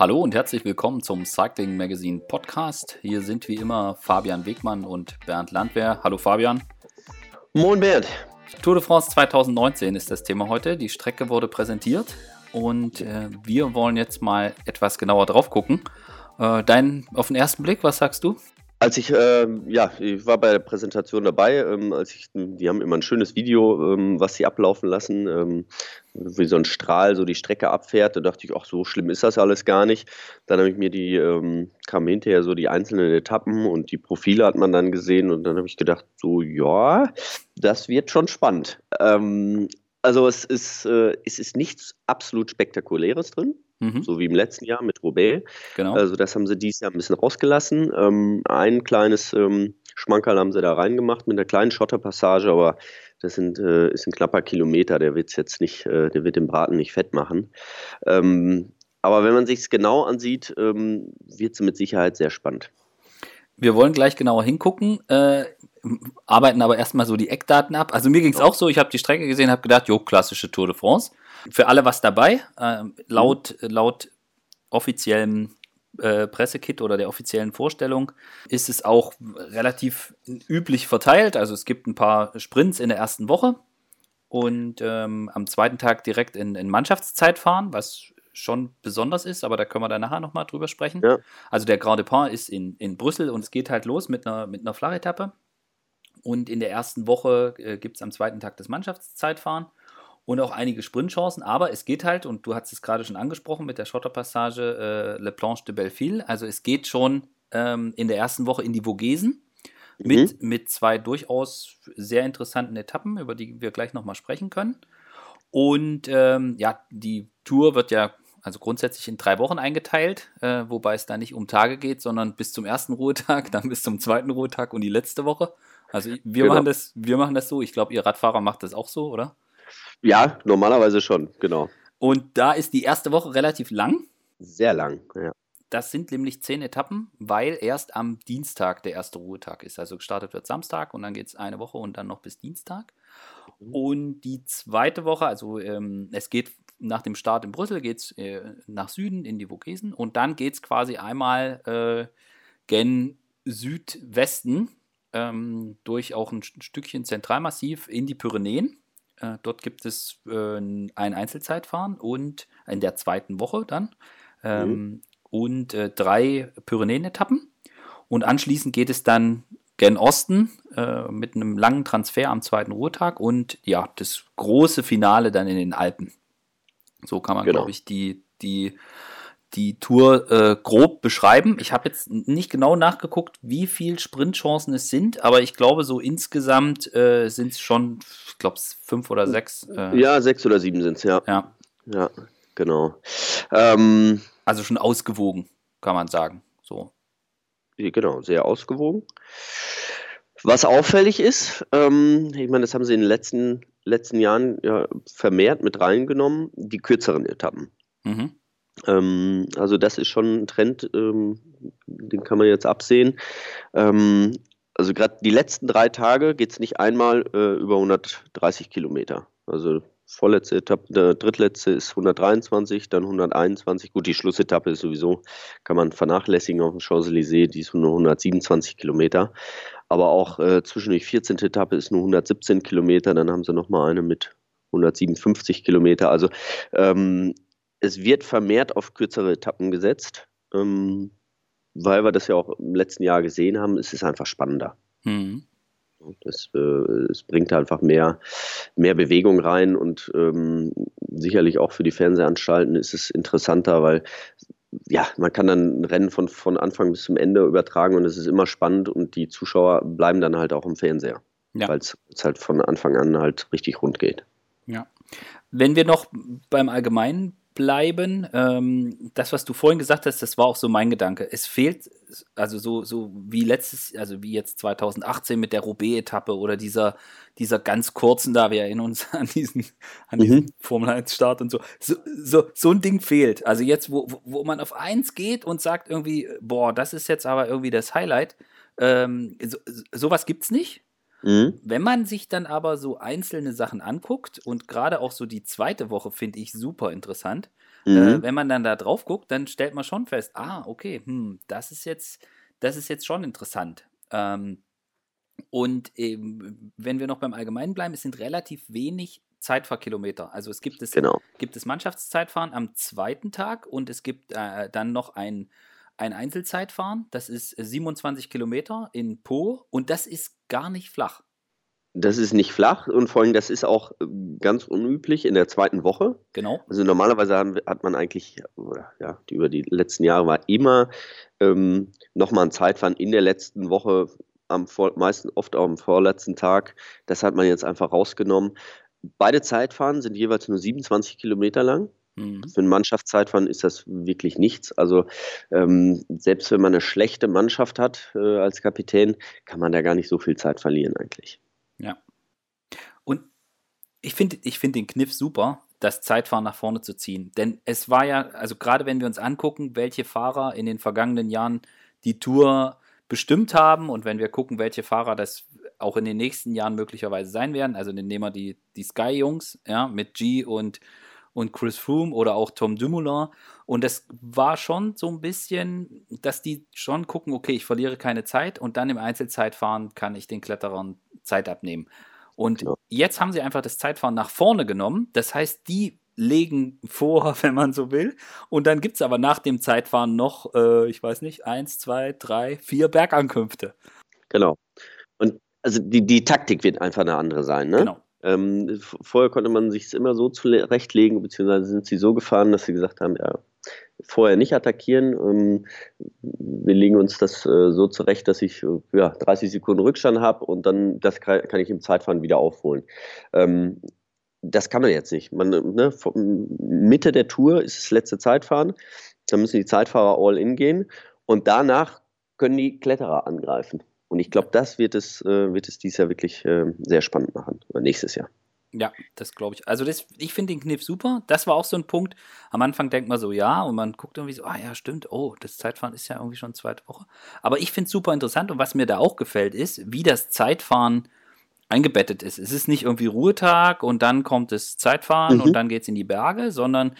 Hallo und herzlich willkommen zum Cycling Magazine Podcast. Hier sind wie immer Fabian Wegmann und Bernd Landwehr. Hallo Fabian. Moin Bernd. Tour de France 2019 ist das Thema heute. Die Strecke wurde präsentiert und äh, wir wollen jetzt mal etwas genauer drauf gucken. Äh, dein auf den ersten Blick, was sagst du? Als ich, äh, ja, ich war bei der Präsentation dabei, ähm, als ich, die haben immer ein schönes Video, ähm, was sie ablaufen lassen, ähm, wie so ein Strahl so die Strecke abfährt. Da dachte ich, ach, so schlimm ist das alles gar nicht. Dann habe ich mir die, ähm, kam hinterher so die einzelnen Etappen und die Profile hat man dann gesehen und dann habe ich gedacht, so, ja, das wird schon spannend. Ähm, also es ist, äh, es ist nichts absolut Spektakuläres drin. Mhm. So wie im letzten Jahr mit Roubaix. Genau. Also das haben sie dieses Jahr ein bisschen rausgelassen. Ähm, ein kleines ähm, Schmankerl haben sie da reingemacht mit einer kleinen Schotterpassage, aber das sind, äh, ist ein knapper Kilometer, der wird jetzt nicht, äh, der wird den Braten nicht fett machen. Ähm, aber wenn man sich es genau ansieht, ähm, wird es mit Sicherheit sehr spannend. Wir wollen gleich genauer hingucken, äh, arbeiten aber erstmal so die Eckdaten ab. Also mir ging es auch so, ich habe die Strecke gesehen, habe gedacht, jo, klassische Tour de France. Für alle was dabei. Äh, laut, laut offiziellem äh, Pressekit oder der offiziellen Vorstellung ist es auch relativ üblich verteilt. Also es gibt ein paar Sprints in der ersten Woche und ähm, am zweiten Tag direkt in, in Mannschaftszeit fahren, was schon besonders ist, aber da können wir dann nachher nochmal drüber sprechen. Ja. Also der Grand Depart ist in, in Brüssel und es geht halt los mit einer, mit einer Flachetappe. Und in der ersten Woche äh, gibt es am zweiten Tag das Mannschaftszeitfahren und auch einige Sprintchancen, aber es geht halt, und du hast es gerade schon angesprochen mit der Schotterpassage äh, Le Planche de Belleville, also es geht schon ähm, in der ersten Woche in die Vogesen mhm. mit, mit zwei durchaus sehr interessanten Etappen, über die wir gleich nochmal sprechen können. Und ähm, ja, die Tour wird ja also grundsätzlich in drei Wochen eingeteilt, äh, wobei es da nicht um Tage geht, sondern bis zum ersten Ruhetag, dann bis zum zweiten Ruhetag und die letzte Woche. Also wir genau. machen das, wir machen das so. Ich glaube, ihr Radfahrer macht das auch so, oder? Ja, normalerweise schon, genau. Und da ist die erste Woche relativ lang. Sehr lang, ja. Das sind nämlich zehn Etappen, weil erst am Dienstag der erste Ruhetag ist. Also gestartet wird Samstag und dann geht es eine Woche und dann noch bis Dienstag. Mhm. Und die zweite Woche, also ähm, es geht nach dem Start in Brüssel, geht es äh, nach Süden in die Vogesen und dann geht es quasi einmal äh, gen Südwesten ähm, durch auch ein Stückchen Zentralmassiv in die Pyrenäen. Äh, dort gibt es äh, ein Einzelzeitfahren und in der zweiten Woche dann ähm, mhm. und äh, drei Pyrenäen-Etappen. Und anschließend geht es dann gen Osten äh, mit einem langen Transfer am zweiten Ruhetag und ja, das große Finale dann in den Alpen. So kann man, genau. glaube ich, die, die die Tour äh, grob beschreiben. Ich habe jetzt nicht genau nachgeguckt, wie viele Sprintchancen es sind, aber ich glaube, so insgesamt äh, sind es schon, ich glaube, fünf oder sechs. Äh, ja, sechs oder sieben sind es, ja. Ja. Ja, genau. Ähm, also schon ausgewogen, kann man sagen. So. Genau, sehr ausgewogen. Was auffällig ist, ähm, ich meine, das haben sie in den letzten, letzten Jahren ja vermehrt mit reingenommen, die kürzeren Etappen. Mhm. Ähm, also das ist schon ein Trend, ähm, den kann man jetzt absehen. Ähm, also gerade die letzten drei Tage geht es nicht einmal äh, über 130 Kilometer. Also vorletzte Etappe, der drittletzte ist 123, dann 121. Gut, die Schlussetappe ist sowieso, kann man vernachlässigen auf dem Champs-Élysées, die ist nur 127 Kilometer. Aber auch äh, zwischen die 14. Etappe ist nur 117 Kilometer, dann haben sie nochmal eine mit 157 Kilometer. Also ähm, es wird vermehrt auf kürzere Etappen gesetzt, ähm, weil wir das ja auch im letzten Jahr gesehen haben. Es ist einfach spannender. Mhm. Das, äh, es bringt einfach mehr, mehr Bewegung rein und ähm, sicherlich auch für die Fernsehanstalten ist es interessanter, weil ja, man kann dann ein Rennen von, von Anfang bis zum Ende übertragen und es ist immer spannend und die Zuschauer bleiben dann halt auch im Fernseher, ja. weil es halt von Anfang an halt richtig rund geht. Ja. Wenn wir noch beim Allgemeinen bleiben. Ähm, das, was du vorhin gesagt hast, das war auch so mein Gedanke. Es fehlt, also so, so wie letztes, also wie jetzt 2018 mit der Roubaix-Etappe oder dieser, dieser ganz kurzen, da wir erinnern uns an diesen, an mhm. diesen Formel 1-Start und so. So, so. so ein Ding fehlt. Also jetzt, wo, wo man auf eins geht und sagt irgendwie, boah, das ist jetzt aber irgendwie das Highlight. Ähm, so, sowas gibt's nicht. Mhm. Wenn man sich dann aber so einzelne Sachen anguckt und gerade auch so die zweite Woche finde ich super interessant, äh, mhm. äh, wenn man dann da drauf guckt, dann stellt man schon fest, ah, okay, hm, das ist jetzt, das ist jetzt schon interessant. Ähm, und eben, wenn wir noch beim Allgemeinen bleiben, es sind relativ wenig Zeitfahrkilometer. Also es gibt es, genau. gibt es Mannschaftszeitfahren am zweiten Tag und es gibt äh, dann noch ein, ein Einzelzeitfahren. Das ist 27 Kilometer in Po und das ist gar nicht flach. Das ist nicht flach und vor allem, das ist auch äh, ganz unüblich in der zweiten Woche. Genau. Also normalerweise hat man eigentlich, ja, über die letzten Jahre war immer ähm, nochmal ein Zeitfahren in der letzten Woche, am meisten oft auch am vorletzten Tag. Das hat man jetzt einfach rausgenommen. Beide Zeitfahren sind jeweils nur 27 Kilometer lang. Mhm. Für ein Mannschaftszeitfahren ist das wirklich nichts. Also ähm, selbst wenn man eine schlechte Mannschaft hat äh, als Kapitän, kann man da gar nicht so viel Zeit verlieren eigentlich. Ja. Und ich finde ich find den Kniff super, das Zeitfahren nach vorne zu ziehen. Denn es war ja, also gerade wenn wir uns angucken, welche Fahrer in den vergangenen Jahren die Tour bestimmt haben und wenn wir gucken, welche Fahrer das auch in den nächsten Jahren möglicherweise sein werden, also dann nehmen wir die, die Sky-Jungs, ja, mit G und, und Chris Froome oder auch Tom Dumoulin. Und das war schon so ein bisschen, dass die schon gucken, okay, ich verliere keine Zeit und dann im Einzelzeitfahren kann ich den Kletterern Zeit abnehmen. Und ja. jetzt haben sie einfach das Zeitfahren nach vorne genommen. Das heißt, die legen vor, wenn man so will. Und dann gibt es aber nach dem Zeitfahren noch, äh, ich weiß nicht, eins, zwei, drei, vier Bergankünfte. Genau. Und also die, die Taktik wird einfach eine andere sein, ne? Genau. Ähm, vorher konnte man sich immer so zurechtlegen, beziehungsweise sind sie so gefahren, dass sie gesagt haben, ja, vorher nicht attackieren. Ähm, wir legen uns das äh, so zurecht, dass ich äh, ja, 30 Sekunden Rückstand habe und dann das kann, kann, ich im Zeitfahren wieder aufholen. Ähm, das kann man jetzt nicht. Man, ne, Mitte der Tour ist das letzte Zeitfahren. Da müssen die Zeitfahrer all in gehen und danach können die Kletterer angreifen. Und ich glaube, das wird es, äh, wird es dieses Jahr wirklich äh, sehr spannend machen. Oder nächstes Jahr. Ja, das glaube ich. Also das, ich finde den Kniff super. Das war auch so ein Punkt. Am Anfang denkt man so, ja, und man guckt irgendwie so, ah ja, stimmt, oh, das Zeitfahren ist ja irgendwie schon zweite Woche. Aber ich finde es super interessant und was mir da auch gefällt, ist, wie das Zeitfahren eingebettet ist. Es ist nicht irgendwie Ruhetag und dann kommt das Zeitfahren mhm. und dann geht es in die Berge, sondern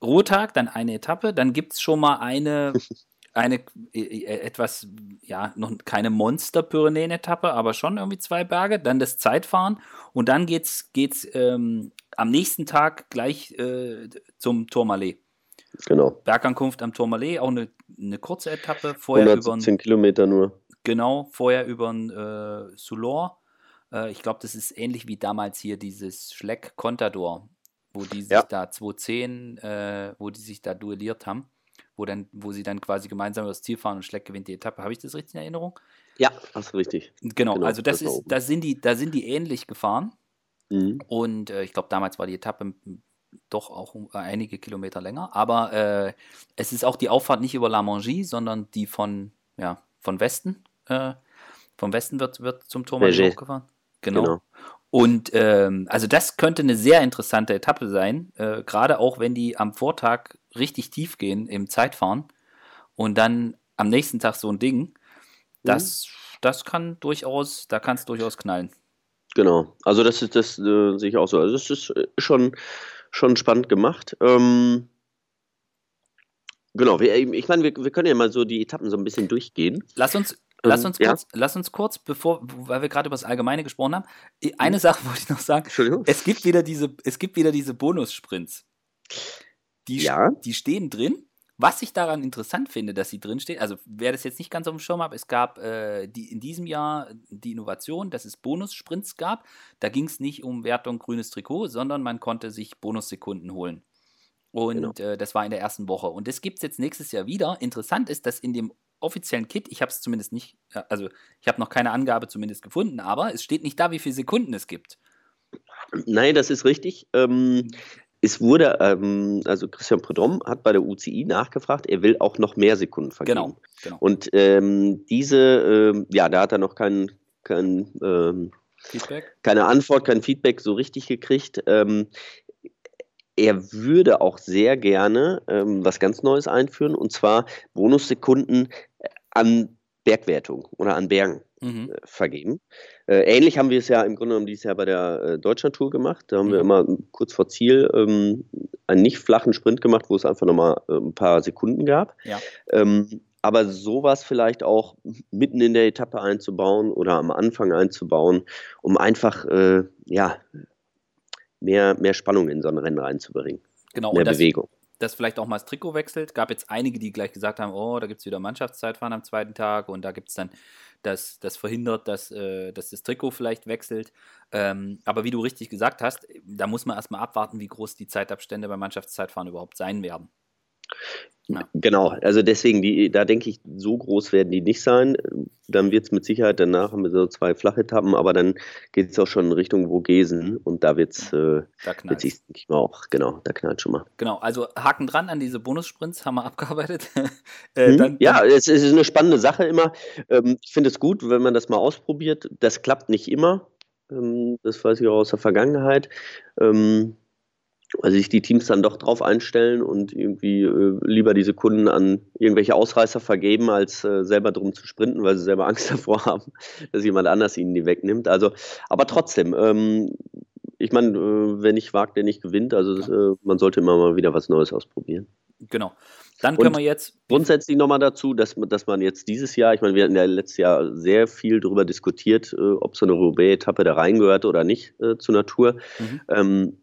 Ruhetag, dann eine Etappe, dann gibt es schon mal eine eine äh, äh, etwas, ja, noch keine Monster-Pyrenäen-Etappe, aber schon irgendwie zwei Berge, dann das Zeitfahren und dann geht's, geht's ähm, am nächsten Tag gleich äh, zum Tourmalet. Genau. Bergankunft am Tourmalet, auch eine, eine kurze Etappe. Vorher 117 über Kilometer nur. Genau, vorher über äh, Soulor. Äh, ich glaube, das ist ähnlich wie damals hier dieses Schleck Contador, wo die sich ja. da 210, äh, wo die sich da duelliert haben wo, dann, wo sie dann quasi gemeinsam übers Ziel fahren und Schleck gewinnt die Etappe. Habe ich das richtig in Erinnerung? Ja, hast du richtig. Genau, genau also das, das ist, da sind die, da sind die ähnlich gefahren. Mhm. Und äh, ich glaube, damals war die Etappe doch auch äh, einige Kilometer länger. Aber äh, es ist auch die Auffahrt nicht über La Mangie, sondern die von, ja, von Westen. Äh, vom Westen wird, wird zum Turm hochgefahren. Genau. genau. Und ähm, also das könnte eine sehr interessante Etappe sein, äh, gerade auch wenn die am Vortag richtig tief gehen im Zeitfahren und dann am nächsten Tag so ein Ding. Das, mhm. das kann durchaus, da kann es durchaus knallen. Genau, also das ist das äh, sehe ich auch so. Also das ist äh, schon, schon spannend gemacht. Ähm, genau, wir, ich meine, wir, wir können ja mal so die Etappen so ein bisschen durchgehen. Lass uns Lass uns, kurz, ja? lass uns kurz, bevor, weil wir gerade über das Allgemeine gesprochen haben, eine mhm. Sache wollte ich noch sagen. Entschuldigung. Es gibt wieder diese, es gibt wieder diese Bonussprints. Die, ja. die stehen drin. Was ich daran interessant finde, dass sie drin stehen, also wer das jetzt nicht ganz auf dem Schirm hat, es gab äh, die, in diesem Jahr die Innovation, dass es Bonussprints gab. Da ging es nicht um Wertung grünes Trikot, sondern man konnte sich Bonussekunden holen. Und genau. äh, das war in der ersten Woche. Und das gibt es jetzt nächstes Jahr wieder. Interessant ist, dass in dem offiziellen Kit, ich habe es zumindest nicht, äh, also ich habe noch keine Angabe zumindest gefunden, aber es steht nicht da, wie viele Sekunden es gibt. Nein, das ist richtig. Ähm, es wurde, ähm, also Christian Prudhomme hat bei der UCI nachgefragt, er will auch noch mehr Sekunden vergeben. Genau, genau. Und ähm, diese, ähm, ja, da hat er noch kein, kein ähm, Feedback? keine Antwort, kein Feedback so richtig gekriegt. Ähm, er würde auch sehr gerne ähm, was ganz Neues einführen, und zwar Bonussekunden an Bergwertung oder an Bergen mhm. äh, vergeben. Äh, ähnlich haben wir es ja im Grunde genommen dieses Jahr bei der äh, Deutschlandtour gemacht. Da haben mhm. wir immer kurz vor Ziel ähm, einen nicht flachen Sprint gemacht, wo es einfach nochmal äh, ein paar Sekunden gab. Ja. Ähm, aber sowas vielleicht auch mitten in der Etappe einzubauen oder am Anfang einzubauen, um einfach äh, ja, mehr, mehr Spannung in so ein Rennen reinzubringen. Genau, mehr Bewegung dass vielleicht auch mal das Trikot wechselt. Gab jetzt einige, die gleich gesagt haben, oh, da gibt es wieder Mannschaftszeitfahren am zweiten Tag und da gibt es dann, das, das verhindert, dass, äh, dass das Trikot vielleicht wechselt. Ähm, aber wie du richtig gesagt hast, da muss man erstmal abwarten, wie groß die Zeitabstände beim Mannschaftszeitfahren überhaupt sein werden. Ja. Genau, also deswegen, die, da denke ich, so groß werden die nicht sein. Dann wird es mit Sicherheit danach haben wir so zwei Flachetappen, aber dann geht es auch schon in Richtung Vogesen und da wird es, äh, da denke ich mal auch, genau, da knallt schon mal. Genau, also Haken dran an diese Bonussprints haben wir abgearbeitet. äh, mhm. dann, ja, es, es, ist eine spannende Sache immer. Ähm, ich finde es gut, wenn man das mal ausprobiert. Das klappt nicht immer. Ähm, das weiß ich auch aus der Vergangenheit. Ähm, weil sich die Teams dann doch drauf einstellen und irgendwie äh, lieber diese Kunden an irgendwelche Ausreißer vergeben, als äh, selber drum zu sprinten, weil sie selber Angst davor haben, dass jemand anders ihnen die wegnimmt. Also, aber trotzdem, ähm, ich meine, äh, wer nicht wagt, der nicht gewinnt. Also das, äh, man sollte immer mal wieder was Neues ausprobieren. Genau. Dann können und wir jetzt. Grundsätzlich nochmal dazu, dass, dass man jetzt dieses Jahr, ich meine, wir hatten ja letztes Jahr sehr viel darüber diskutiert, äh, ob so eine Roubaix-Etappe da reingehört oder nicht äh, zur Natur. Mhm. Ähm,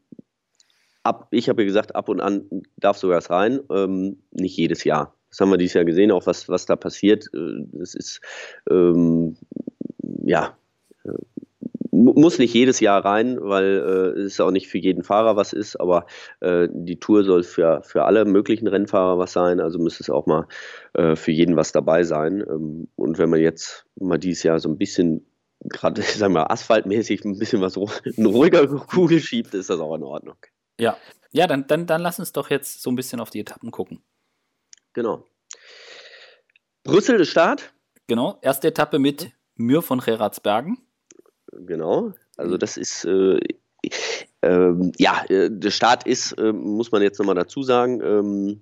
ab, ich habe ja gesagt, ab und an darf sogar es rein, ähm, nicht jedes Jahr. Das haben wir dieses Jahr gesehen, auch was, was da passiert. Äh, das ist, ähm, ja, äh, muss nicht jedes Jahr rein, weil äh, es auch nicht für jeden Fahrer was ist, aber äh, die Tour soll für, für alle möglichen Rennfahrer was sein, also müsste es auch mal äh, für jeden was dabei sein. Ähm, und wenn man jetzt mal dieses Jahr so ein bisschen gerade, sagen wir, asphaltmäßig ein bisschen was eine ruhigere Kugel schiebt, ist das auch in Ordnung. Ja, ja dann, dann, dann lass uns doch jetzt so ein bisschen auf die Etappen gucken. Genau. Brüssel ist Start. Genau, erste Etappe mit Mür von Geratsbergen. Genau, also das ist, äh, äh, ja, äh, der Start ist, äh, muss man jetzt nochmal dazu sagen, ähm,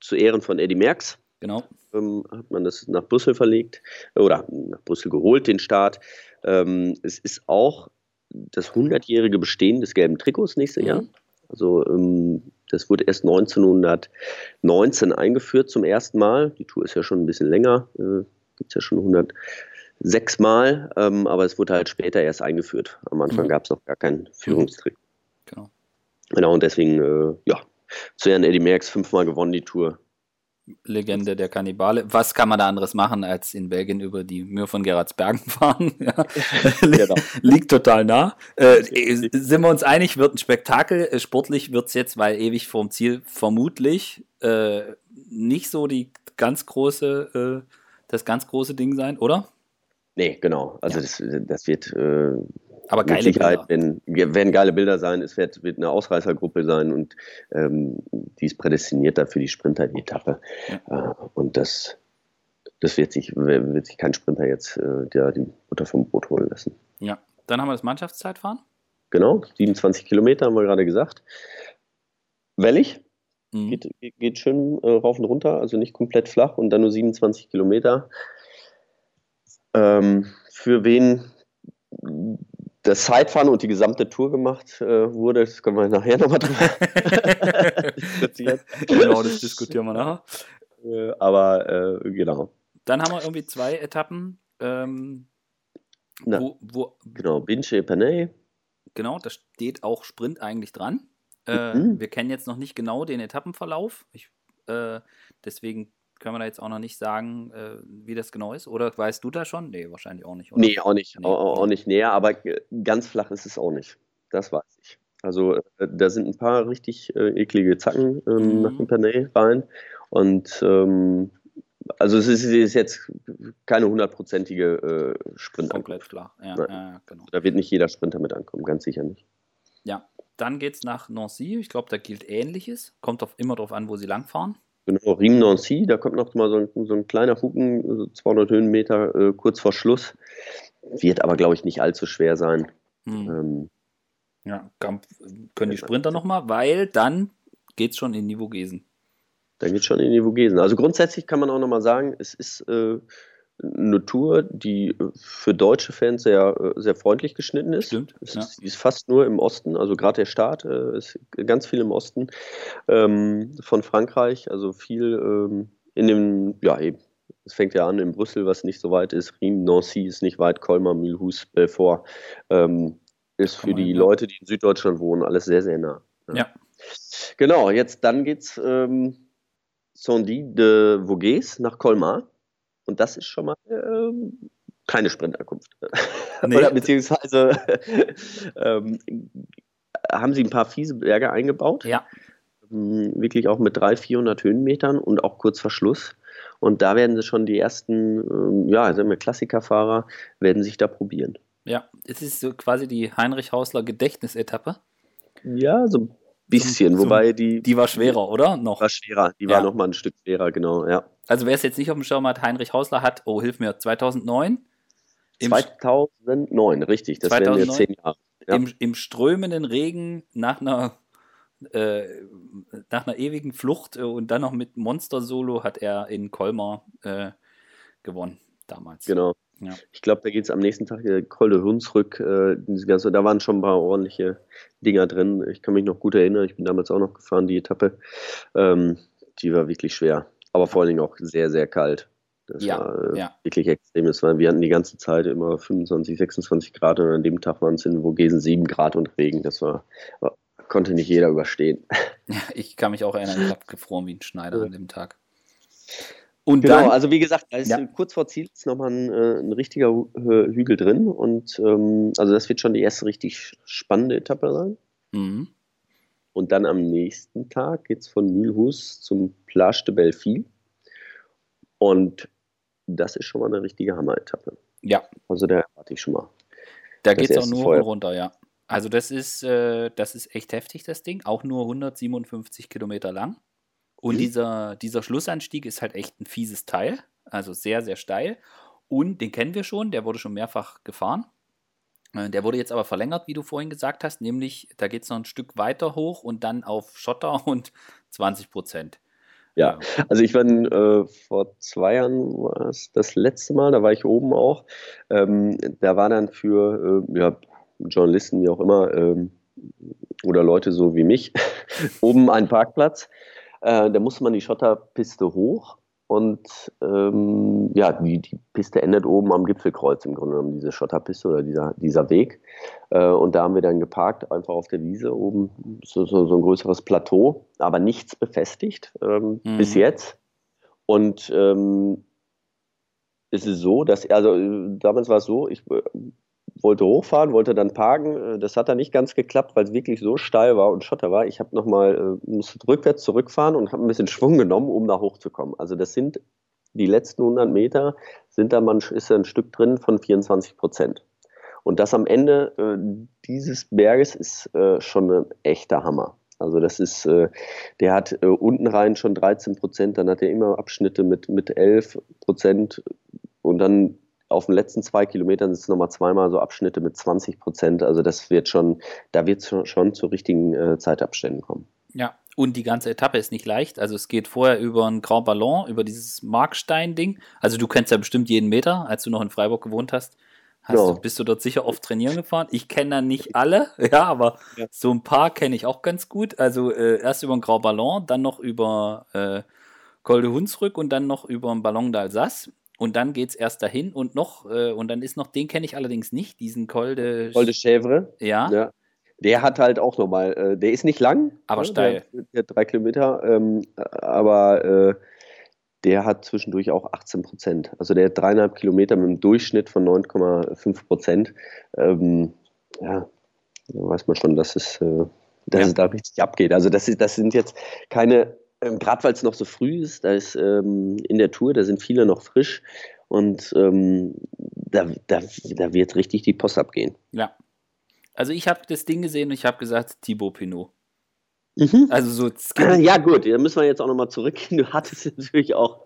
zu Ehren von Eddie Merckx. Genau. Ähm, hat man das nach Brüssel verlegt oder nach Brüssel geholt, den Start. Ähm, es ist auch das 100-jährige Bestehen des gelben Trikots nächstes mhm. Jahr. Also ähm, das wurde erst 1919 eingeführt zum ersten Mal. Die Tour ist ja schon ein bisschen länger, äh, gibt es ja schon 106 Mal, ähm, aber es wurde halt später erst eingeführt. Am Anfang mhm. gab es noch gar keinen Führungstrick. Genau. Genau, und deswegen, äh, ja, zu Herrn Eddie Merckx fünfmal gewonnen die Tour. Legende der Kannibale. Was kann man da anderes machen, als in Belgien über die Mühe von Gerardsbergen fahren? ja. genau. Liegt total nah. Äh, sind wir uns einig, wird ein Spektakel. Äh, sportlich wird es jetzt, weil ewig vorm Ziel, vermutlich äh, nicht so die ganz große, äh, das ganz große Ding sein, oder? Nee, genau. Also ja. das, das wird äh, aber geile Sicherheit, Bilder. Wenn, werden geile Bilder sein, es wird, wird eine Ausreißergruppe sein und ähm, die ist prädestiniert dafür die Sprinter, die Etappe. Ja. Äh, und das, das wird sich, wird sich kein Sprinter jetzt äh, der, die Butter vom Boot holen lassen. Ja, dann haben wir das Mannschaftszeitfahren. Genau, 27 Kilometer haben wir gerade gesagt. Wellig, mhm. geht, geht schön äh, rauf und runter, also nicht komplett flach und dann nur 27 Kilometer. Ähm, für wen das Zeitfahren und die gesamte Tour gemacht äh, wurde. Das können wir nachher nochmal drüber diskutieren. genau, das diskutieren wir nachher. Äh, aber äh, genau. Dann haben wir irgendwie zwei Etappen. Ähm, Na, wo, wo, genau, Binche Panay. Genau, da steht auch Sprint eigentlich dran. Äh, mhm. Wir kennen jetzt noch nicht genau den Etappenverlauf. Ich, äh, deswegen können wir da jetzt auch noch nicht sagen, äh, wie das genau ist. Oder weißt du da schon? Nee, wahrscheinlich auch nicht. Oder? Nee, auch nicht, nee. Auch, auch, nicht näher, aber ganz flach ist es auch nicht. Das weiß ich. Also äh, da sind ein paar richtig äh, eklige Zacken ähm, mhm. nach dem Panay rein. Und ähm, also es ist, ist, jetzt keine hundertprozentige äh, Sprint. Komplett flach, ja, ja, genau. Da wird nicht jeder Sprinter mit ankommen, ganz sicher nicht. Ja, dann geht es nach Nancy. Ich glaube, da gilt Ähnliches. Kommt auf, immer darauf an, wo sie langfahren. Genau, Riem Nancy, da kommt noch mal so ein, so ein kleiner Fugen, 200 Höhenmeter äh, kurz vor Schluss. Wird aber, glaube ich, nicht allzu schwer sein. Hm. Ähm, ja, können die Sprinter nochmal, weil dann geht es schon in die Vogesen. Dann geht es schon in die Vogesen. Also grundsätzlich kann man auch nochmal sagen, es ist äh, eine Tour, die für deutsche Fans sehr, sehr freundlich geschnitten ist. Stimmt. Ja. ist, ist fast nur im Osten, also gerade der Start äh, ist ganz viel im Osten ähm, von Frankreich, also viel ähm, in dem, ja eben, es fängt ja an in Brüssel, was nicht so weit ist, Riem, Nancy ist nicht weit, Colmar, Mulhouse, Belfort, ähm, ist für die hin, ja. Leute, die in Süddeutschland wohnen, alles sehr, sehr nah. Ja. Genau, jetzt dann geht's ähm, Sandy de Vogües nach Colmar. Und das ist schon mal ähm, keine Sprintankunft. Nee. Oder beziehungsweise ähm, haben sie ein paar fiese Berge eingebaut. Ja. Ähm, Wirklich auch mit 300, 400 Höhenmetern und auch kurz vor Schluss. Und da werden sie schon die ersten, ähm, ja, sagen wir Klassikerfahrer, werden sich da probieren. Ja, es ist so quasi die Heinrich Hausler Gedächtnisetappe. Ja, so ein bisschen, Zum- wobei die, Die war schwerer, oder? Noch. war schwerer. Die Ja. war noch mal ein Stück schwerer, genau, ja. Also wer es jetzt nicht auf dem Schirm hat, Heinrich Hausler hat, oh, hilf mir, 2009 im, 2009, richtig. Das wären 2009? jetzt zehn Jahre. ja. im, im strömenden Regen nach einer, äh, nach einer ewigen Flucht äh, und dann noch mit Monster-Solo hat er in Colmar äh, gewonnen damals. Genau. Ja. Ich glaube, da geht es am nächsten Tag äh, Kolde Hunsrück. Äh, ganze, da waren schon ein paar ordentliche Dinger drin. Ich kann mich noch gut erinnern. Ich bin damals auch noch gefahren, die Etappe. Ähm, die war wirklich schwer. Aber vor allen Dingen auch sehr, sehr kalt. Das Ja, war äh, ja. wirklich extrem. Es war, wir hatten die ganze Zeit immer 25, 26 Grad und an dem Tag waren es in Vogesen 7 Grad und Regen. Das war, war konnte nicht jeder überstehen. Ja, ich kann mich auch erinnern, ich habe gefroren wie ein Schneider an dem Tag. Und Genau, dann, also wie gesagt, da ist Ja. kurz vor Ziel ist nochmal ein, äh, ein richtiger Hügel drin und ähm, also das wird schon die erste richtig spannende Etappe sein. Mhm. Und dann am nächsten Tag geht es von Mulhouse zum Plage de Belleville. Und das ist schon mal eine richtige Hammer-Etappe. ja, Also da erwarte ich schon mal. da geht es auch nur Feuer. runter, ja. Also das ist, äh, das ist echt heftig, das Ding. Auch nur 157 Kilometer lang. Und Mhm. dieser, dieser Schlussanstieg ist halt echt ein fieses Teil. Also sehr, sehr steil. Und den kennen wir schon, der wurde schon mehrfach gefahren. Äh, Der wurde jetzt aber verlängert, wie du vorhin gesagt hast, nämlich da geht es noch ein Stück weiter hoch und dann auf Schotter und 20 Prozent. Ja, also ich war äh, vor zwei Jahren war es das letzte Mal, da war ich oben auch. Ähm, da war dann für äh, ja, Journalisten, wie auch immer, ähm, oder Leute so wie mich, oben ein Parkplatz. Äh, da musste man die Schotterpiste hoch und ähm, ja, die, die Piste endet oben am Gipfelkreuz im Grunde genommen, diese Schotterpiste oder dieser, dieser Weg. Äh, und da haben wir dann geparkt, einfach auf der Wiese oben, so, so, so ein größeres Plateau, aber nichts befestigt ähm, Mhm. bis jetzt. Und ähm, es ist so, dass, also damals war es so, ich äh, wollte hochfahren, wollte dann parken. Äh, Das hat dann nicht ganz geklappt, weil es wirklich so steil war und Schotter war. Ich habe nochmal, äh, rückwärts zurückfahren und habe ein bisschen Schwung genommen, um da hochzukommen. Also das sind die letzten 100 Meter, sind da man, ist da ein Stück drin von 24 Prozent. Und das am Ende äh, dieses Berges ist äh, schon ein echter Hammer. Also das ist, äh, der hat äh, unten rein schon 13 Prozent, dann hat er immer Abschnitte mit, mit 11 Prozent und dann auf den letzten zwei Kilometern sind es nochmal zweimal so Abschnitte mit 20 Prozent. Also das wird schon, da wird es schon, schon zu richtigen äh, Zeitabständen kommen. Ja, und die ganze Etappe ist nicht leicht. Also es geht vorher über einen Grand Ballon, über dieses Markstein-Ding. Also du kennst ja bestimmt jeden Meter, als du noch in Freiburg gewohnt hast. hast Ja. du, bist du dort sicher oft trainieren gefahren? Ich kenne da nicht alle, ja, aber Ja. so ein paar kenne ich auch ganz gut. Also äh, erst über einen Grand Ballon, dann noch über äh, Col de Hunsrück und dann noch über den Ballon d'Alsace. Und dann geht es erst dahin und noch, äh, und dann ist noch, den kenne ich allerdings nicht, diesen Col de, Col de Chèvre, ja, ja. Der hat halt auch nochmal, äh, der ist nicht lang, Aber ne, steil. Der, der hat drei Kilometer, ähm, aber äh, der hat zwischendurch auch 18 Prozent. Also der hat dreieinhalb Kilometer mit einem Durchschnitt von 9,5 Prozent. Ähm, ja, da weiß man schon, dass es, äh, dass Ja. es da richtig abgeht. Also das, ist, das sind jetzt keine, ähm, gerade weil es noch so früh ist, da ist ähm, in der Tour, da sind viele noch frisch und ähm, da, da, da wird richtig die Post abgehen. ja. Also ich habe das Ding gesehen und ich habe gesagt, Thibaut Pinot. Mhm. Also so Ja, gut, da müssen wir jetzt auch nochmal zurückgehen. Du hattest natürlich auch,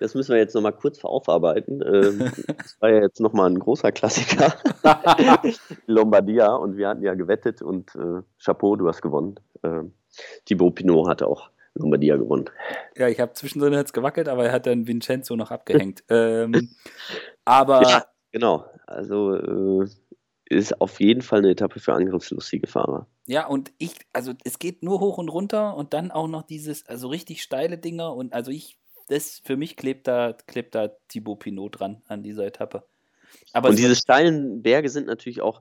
das müssen wir jetzt nochmal kurz aufarbeiten. Ähm, Das war ja jetzt nochmal ein großer Klassiker, Lombardia, und wir hatten ja gewettet und äh, Chapeau, du hast gewonnen. Ähm, Thibaut Pinot hatte auch Lombardia gewonnen. Ja, ich habe zwischendrin jetzt gewackelt, aber er hat dann Vincenzo noch abgehängt. ähm, aber. Ja, genau. Also äh, ist auf jeden Fall eine Etappe für angriffslustige Fahrer. Ja, und ich, also es geht nur hoch und runter und dann auch noch dieses, also richtig steile Dinger und also ich, das für mich klebt da, klebt da Thibaut Pinot dran an dieser Etappe. Aber und diese steilen Berge sind natürlich auch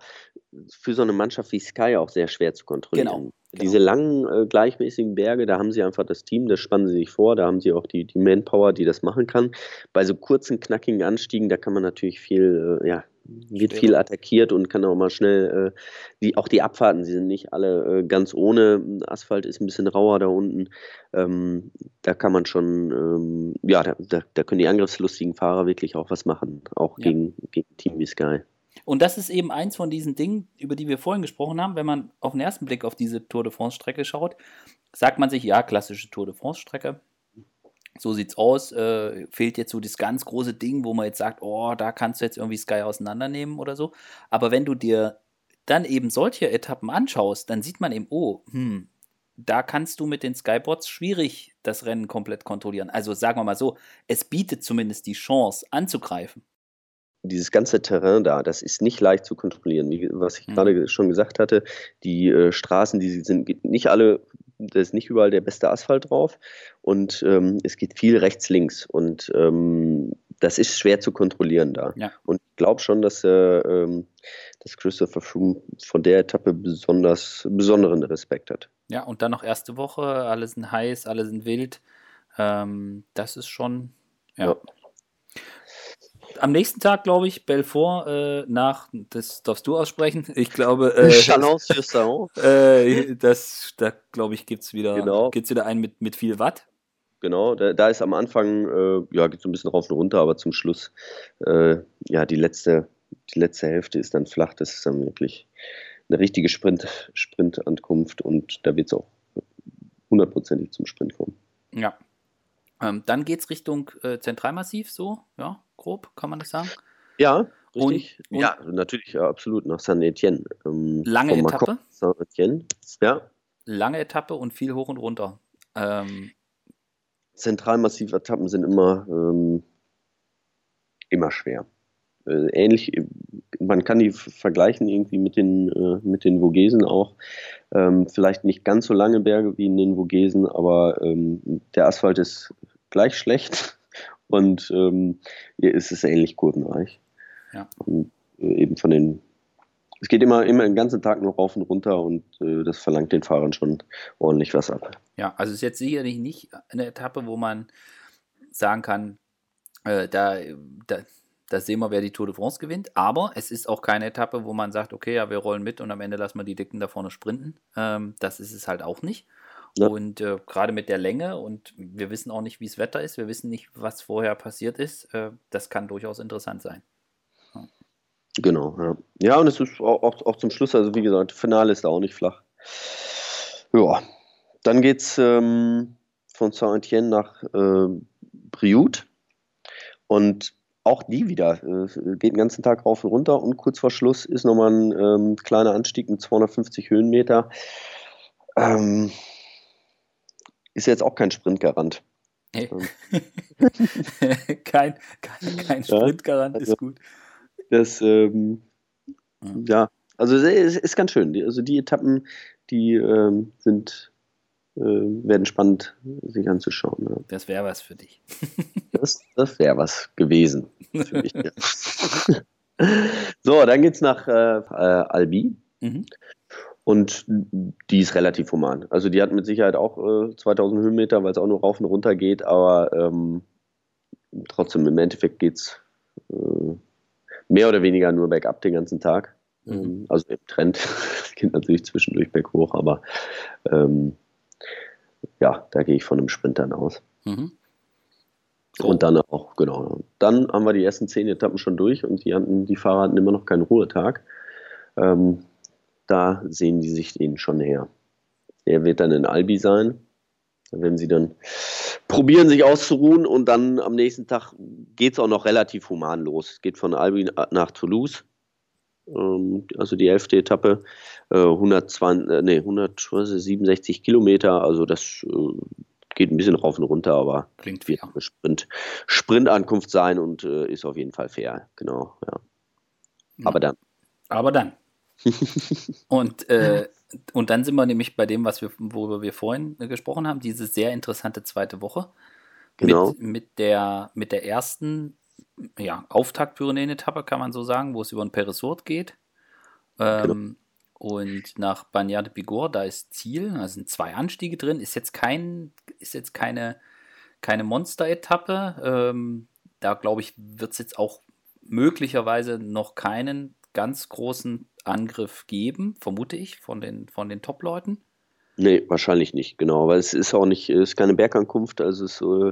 für so eine Mannschaft wie Sky auch sehr schwer zu kontrollieren. Genau. Genau. Diese langen, äh, gleichmäßigen Berge, da haben sie einfach das Team, das spannen sie sich vor, da haben sie auch die, die Manpower, die das machen kann. Bei so kurzen, knackigen Anstiegen, da kann man natürlich viel, äh, ja, wird viel attackiert und kann auch mal schnell, äh, die, auch die Abfahrten, sie sind nicht alle äh, ganz ohne, Asphalt ist ein bisschen rauer da unten. Ähm, da kann man schon, ähm, ja, da, da, da, können die angriffslustigen Fahrer wirklich auch was machen, auch ja. gegen, gegen Team wie Sky. Und das ist eben eins von diesen Dingen, über die wir vorhin gesprochen haben. Wenn man auf den ersten Blick auf diese Tour de France-Strecke schaut, sagt man sich, ja, klassische Tour de France-Strecke. So sieht's aus. Äh, fehlt jetzt so das ganz große Ding, wo man jetzt sagt, oh, da kannst du jetzt irgendwie Sky auseinandernehmen oder so. Aber wenn du dir dann eben solche Etappen anschaust, dann sieht man eben, oh, hm, da kannst du mit den Skybots schwierig das Rennen komplett kontrollieren. Also sagen wir mal so, es bietet zumindest die Chance anzugreifen dieses ganze Terrain da, das ist nicht leicht zu kontrollieren. Wie, was ich mhm. gerade schon gesagt hatte, die äh, Straßen, die sind nicht alle, da ist nicht überall der beste Asphalt drauf und ähm, es geht viel rechts-links und ähm, das ist schwer zu kontrollieren da. Ja. Und ich glaube schon, dass, äh, ähm, dass Christopher Froome von der Etappe besonders besonderen Respekt hat. Ja, und dann noch erste Woche, alle sind heiß, alle sind wild. Ähm, das ist schon, ja. ja am nächsten Tag, glaube ich, Belfort äh, nach, das darfst du aussprechen, ich glaube. Äh, Chalon-sur-Saône. Äh, das, da glaube ich, gibt es wieder, genau. wieder einen mit, mit viel Watt. Genau, da, da ist am Anfang, äh, ja, geht so ein bisschen rauf und runter, aber zum Schluss, äh, ja, die letzte, die letzte Hälfte ist dann flach. Das ist dann wirklich eine richtige Sprint, Sprintankunft und da wird es auch hundertprozentig zum Sprint kommen. Ja. Ähm, dann geht es Richtung äh, Zentralmassiv, so, ja, grob, kann man das sagen? Ja, richtig. Und, und ja, natürlich, ja, absolut, nach San Etienne. Ähm, lange Etappe. San Etienne, ja. Lange Etappe und viel hoch und runter. Ähm, Zentralmassive Etappen sind immer, ähm, immer schwer. Äh, ähnlich, man kann die vergleichen irgendwie mit den, äh, mit den Vogesen auch. Ähm, vielleicht nicht ganz so lange Berge wie in den Vogesen, aber ähm, der Asphalt ist gleich schlecht und ähm, hier ist es ähnlich kurvenreich. Ja. Und äh, eben von den es geht immer, immer den ganzen Tag nur rauf und runter und äh, das verlangt den Fahrern schon ordentlich was ab. Ja, also es ist jetzt sicherlich nicht eine Etappe, wo man sagen kann, äh, da, da, da sehen wir, wer die Tour de France gewinnt. Aber es ist auch keine Etappe, wo man sagt, okay, ja, wir rollen mit und am Ende lassen wir die Dicken da vorne sprinten. Ähm, das ist es halt auch nicht. Ja. Und äh, gerade mit der Länge und wir wissen auch nicht, wie das Wetter ist, wir wissen nicht, was vorher passiert ist, äh, das kann durchaus interessant sein. Ja. Genau, ja. Ja, und es ist auch, auch, auch, zum Schluss, also wie gesagt, Finale ist da auch nicht flach. Ja, dann geht es ähm, von Saint-Etienne nach äh, Brioude und auch die wieder, äh, geht den ganzen Tag rauf und runter und kurz vor Schluss ist nochmal ein ähm, kleiner Anstieg mit 250 Höhenmeter. Ähm, ist jetzt auch kein Sprintgarant. Nee. Ähm. kein, kein, kein Sprintgarant ja, also, ist gut. Das, ähm, ja. ja. also es ist ganz schön. Also die Etappen, die ähm, sind, äh, werden spannend, sich anzuschauen. Ja. Das wäre was für dich. das das wäre was gewesen für mich. Ja. so, dann geht es nach äh, äh, Albi. Mhm. Und die ist relativ human. Also die hat mit Sicherheit auch äh, 2000 Höhenmeter, weil es auch nur rauf und runter geht, aber ähm, trotzdem im Endeffekt geht es äh, mehr oder weniger nur bergab den ganzen Tag. Mhm. Ähm, also im Trend geht natürlich zwischendurch berghoch, aber ähm, ja, da gehe ich von einem Sprint dann aus. Mhm. So. Und dann auch, genau. Dann haben wir die ersten zehn Etappen schon durch und die, hatten, die Fahrer hatten immer noch keinen Ruhetag. Ähm, da sehen die sich den schon näher. Er wird dann in Albi sein. Da werden sie dann probieren, sich auszuruhen und dann am nächsten Tag geht es auch noch relativ human los. Es geht von Albi nach Toulouse, ähm, also die elfte Etappe, 120, äh, nee, 167 Kilometer, also das äh, geht ein bisschen rauf und runter, aber Klingt wird fair. eine Sprint, Sprintankunft sein und äh, ist auf jeden Fall fair, genau, ja. Aber dann. Aber dann. und, äh, und dann sind wir nämlich bei dem, was wir, worüber wir vorhin äh, gesprochen haben, diese sehr interessante zweite Woche. Genau. Mit, mit, der, mit der ersten ja, Auftakt-Pyrenäen-Etappe, kann man so sagen, wo es über ein Peresort geht. Ähm, Und nach Bagnères de Bigorre, da ist Ziel, da sind zwei Anstiege drin, ist jetzt kein, ist jetzt keine, keine Monster-Etappe. Ähm, da glaube ich, wird es jetzt auch möglicherweise noch keinen ganz großen Angriff geben, vermute ich, von den, von den Top-Leuten. Nee, wahrscheinlich nicht, genau. Weil es ist auch nicht, es ist keine Bergankunft, also es, äh,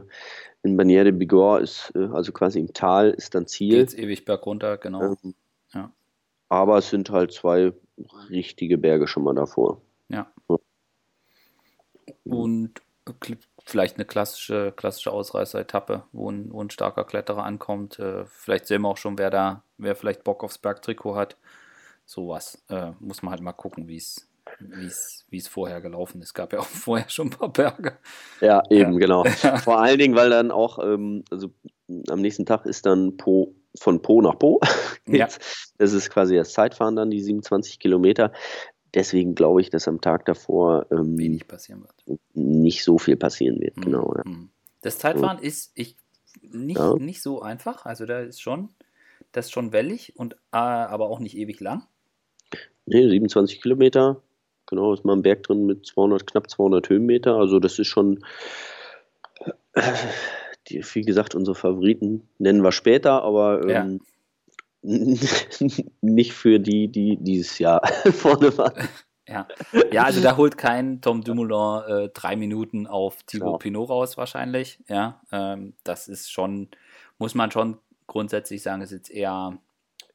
in Bagnères de Bigorre ist, äh, also quasi im Tal ist dann Ziel. Geht's ewig bergunter, genau. Ähm, Ja. Aber es sind halt zwei richtige Berge schon mal davor. Ja. Ja. Und kl- vielleicht eine klassische, klassische Ausreißer-Etappe, wo ein, wo ein starker Kletterer ankommt. Äh, vielleicht sehen wir auch schon, wer da, wer vielleicht Bock aufs Bergtrikot hat. Sowas. Äh, muss man halt mal gucken, wie es wie es vorher gelaufen ist. Es gab ja auch vorher schon ein paar Berge. Ja, eben, Ja. genau. Vor allen Dingen, weil dann auch, ähm, also am nächsten Tag ist dann Po, von Po nach Po. Ja. Das ist quasi das Zeitfahren dann, die 27 Kilometer. Deswegen glaube ich, dass am Tag davor ähm, Wenig passieren wird. nicht so viel passieren wird. Mhm. Genau, ja. Mhm. Das Zeitfahren ist ich, nicht, nicht so einfach. Also da ist schon, das ist schon wellig und äh, aber auch nicht ewig lang. Nee, 27 Kilometer. Genau, ist mal ein Berg drin mit 200, knapp 200 Höhenmeter. Also das ist schon, die, wie gesagt, unsere Favoriten nennen wir später, aber Ja. ähm, nicht für die, die dieses Jahr vorne waren. Ja. ja, also da holt kein Tom Dumoulin äh, drei Minuten auf Thibaut Genau. Pinot raus wahrscheinlich. Ja, ähm, das ist schon, muss man schon grundsätzlich sagen, ist jetzt eher,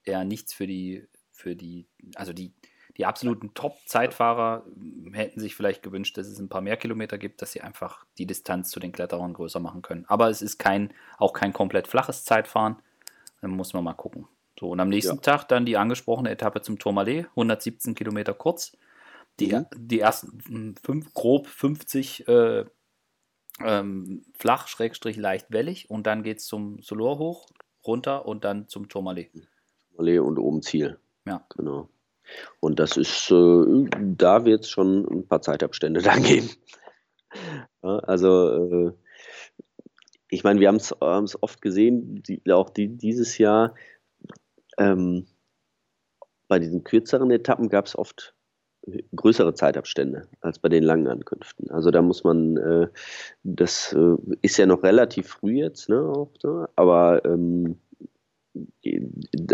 eher nichts für die, für die, also die, die absoluten Top-Zeitfahrer ähm, hätten sich vielleicht gewünscht, dass es ein paar mehr Kilometer gibt, dass sie einfach die Distanz zu den Kletterern größer machen können. Aber es ist kein, auch kein komplett flaches Zeitfahren. Dann muss man mal gucken. So, und am nächsten Ja. Tag dann die angesprochene Etappe zum Tourmalet, 117 Kilometer kurz. Die, Mhm. die ersten mm, fünf, grob 50 äh, ähm, flach, schrägstrich leicht wellig und dann geht es zum Solor hoch, runter und dann zum Tourmalet. Allee und oben Ziel. Ja. Genau. Und das ist, äh, da wird es schon ein paar Zeitabstände dann geben. Ja, also, äh, ich meine, wir haben es oft gesehen, die, auch die, dieses Jahr, ähm, bei diesen kürzeren Etappen gab es oft größere Zeitabstände als bei den langen Ankünften. Also da muss man, äh, das äh, ist ja noch relativ früh jetzt, ne, auch, ne? aber ähm,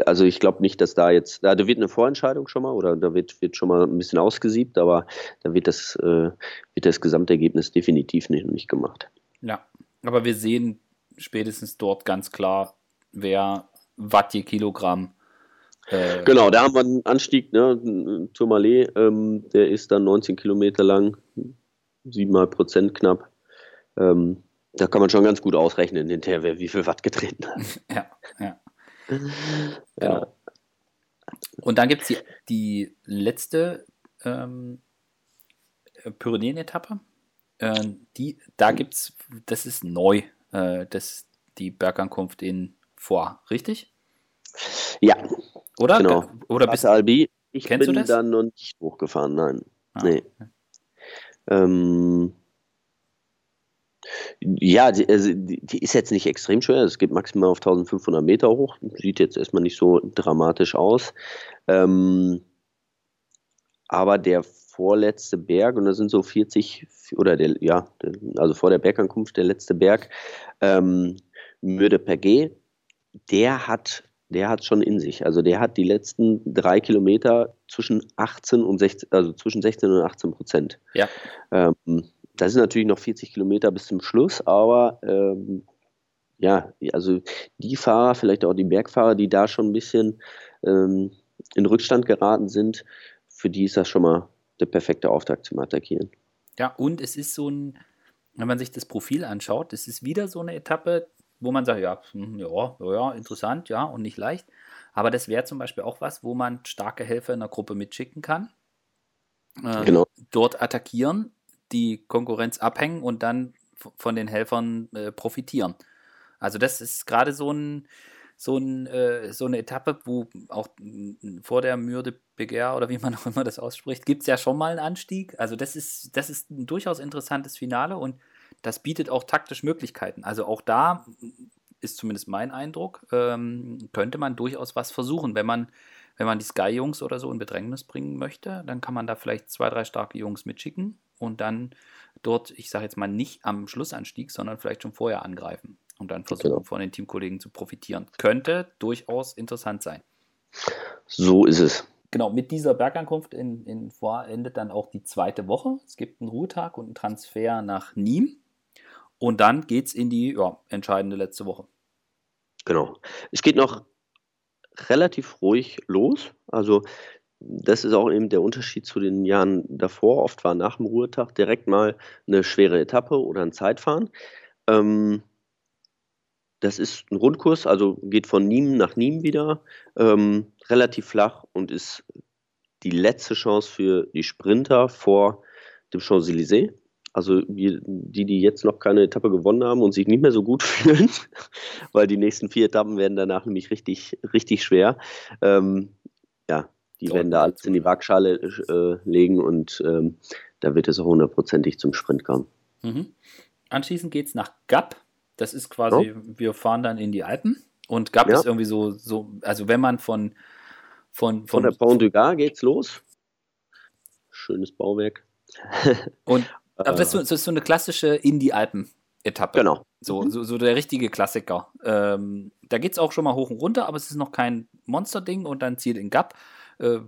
also ich glaube nicht, dass da jetzt, da, wird eine Vorentscheidung schon mal oder da wird, wird schon mal ein bisschen ausgesiebt, aber da wird das, äh, wird das Gesamtergebnis definitiv nicht, nicht gemacht. Ja, aber wir sehen spätestens dort ganz klar, wer Watt je Kilogramm. Äh, Genau, da haben wir einen Anstieg, ne, Tourmalet, ähm, der ist dann 19 Kilometer lang, 7,5 Prozent knapp. Ähm, da kann man schon ganz gut ausrechnen hinterher, wer wie viel Watt getreten hat. Ja, ja. Ja. Und dann gibt es die, die letzte ähm, Pyrenäen-Etappe. Äh, die, da gibt es, das ist neu, äh, das, die Bergankunft in Foix, richtig? Ja, Oder? Genau. Oder bist Albi, ich Kennst du bin das? da noch nicht hochgefahren, nein. Ah, Nee. Ähm, ja, die, also die, die ist jetzt nicht extrem schwer. Es geht maximal auf 1500 Meter hoch. Sieht jetzt erstmal nicht so dramatisch aus. Ähm, aber der vorletzte Berg, und da sind so 40, oder der, ja, also vor der Bergankunft der letzte Berg, ähm, Mürde Perget, der hat, der hat schon in sich. Also der hat die letzten drei Kilometer zwischen 18 und 16, also zwischen 16 und 18 Prozent. Ja. Ähm, das sind natürlich noch 40 Kilometer bis zum Schluss, aber ähm, ja, also die Fahrer, vielleicht auch die Bergfahrer, die da schon ein bisschen ähm, in Rückstand geraten sind, für die ist das schon mal der perfekte Auftakt zum Attackieren. Ja, und es ist so ein, wenn man sich das Profil anschaut, es ist wieder so eine Etappe, wo man sagt, ja, hm, ja, ja, ja, interessant, ja, und nicht leicht. Aber das wäre zum Beispiel auch was, wo man starke Helfer in der Gruppe mitschicken kann. Äh, Genau. Dort attackieren, die Konkurrenz abhängen und dann von den Helfern äh, profitieren. Also das ist gerade so ein, so, ein, äh, so eine Etappe, wo auch vor der Mürde Begehr oder wie man auch immer das ausspricht, gibt es ja schon mal einen Anstieg. Also das ist, das ist ein durchaus interessantes Finale und das bietet auch taktisch Möglichkeiten. Also auch da ist zumindest mein Eindruck, ähm, könnte man durchaus was versuchen. Wenn man, wenn man die Sky-Jungs oder so in Bedrängnis bringen möchte, dann kann man da vielleicht zwei, drei starke Jungs mitschicken und dann dort, ich sage jetzt mal nicht am Schlussanstieg, sondern vielleicht schon vorher angreifen und dann versuchen, genau. von den Teamkollegen zu profitieren. Könnte durchaus interessant sein. So ist es. Genau, mit dieser Bergankunft in, in Foix endet dann auch die zweite Woche. Es gibt einen Ruhetag und einen Transfer nach Nîmes. Und dann geht es in die ja, entscheidende letzte Woche. Genau. Es geht noch relativ ruhig los. Also das ist auch eben der Unterschied zu den Jahren davor. Oft war nach dem Ruhetag direkt mal eine schwere Etappe oder ein Zeitfahren. Ähm, das ist ein Rundkurs, also geht von Nîmes nach Nîmes wieder, ähm, relativ flach und ist die letzte Chance für die Sprinter vor dem Champs-Élysées. Also die, die jetzt noch keine Etappe gewonnen haben und sich nicht mehr so gut fühlen, weil die nächsten vier Etappen werden danach nämlich richtig, richtig schwer. Ähm, ja, die werden da alles in die Waagschale äh, legen und ähm, da wird es auch hundertprozentig zum Sprint kommen. Mhm. Anschließend geht es nach Gap. Das ist quasi, oh. wir fahren dann in die Alpen und Gap ja. ist irgendwie so, so, also wenn man von von, von, von der Pont du Gard geht's los. Schönes Bauwerk. Und aber das ist, so, das ist so eine klassische in die Alpen-Etappe. Genau. So, mhm. so, so, der richtige Klassiker. Ähm, da geht es auch schon mal hoch und runter, aber es ist noch kein Monster-Ding und dann zieht in Gap. Äh,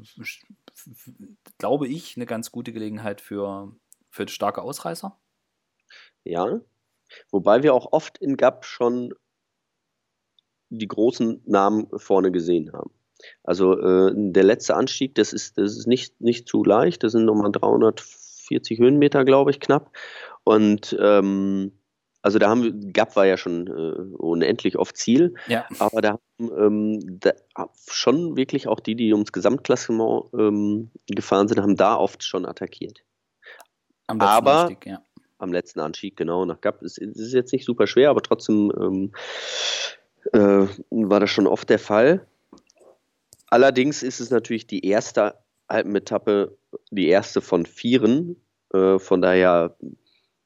glaube ich, eine ganz gute Gelegenheit für, für starke Ausreißer. Ja, wobei wir auch oft in Gap schon die großen Namen vorne gesehen haben. Also äh, der letzte Anstieg, das ist, das ist nicht, nicht zu leicht, das sind nochmal 340 Höhenmeter, glaube ich, knapp. Und ähm, also da haben Gap war ja schon äh, unendlich oft Ziel, ja. aber da haben ähm, da schon wirklich auch die, die ums Gesamtklassement ähm, gefahren sind, haben da oft schon attackiert. Am letzten aber, Anstieg, ja. Am letzten Anstieg, genau, nach Gap. Es ist, ist jetzt nicht super schwer, aber trotzdem ähm, äh, war das schon oft der Fall. Allerdings ist es natürlich die erste Alpenetappe, die erste von vieren. Äh, von daher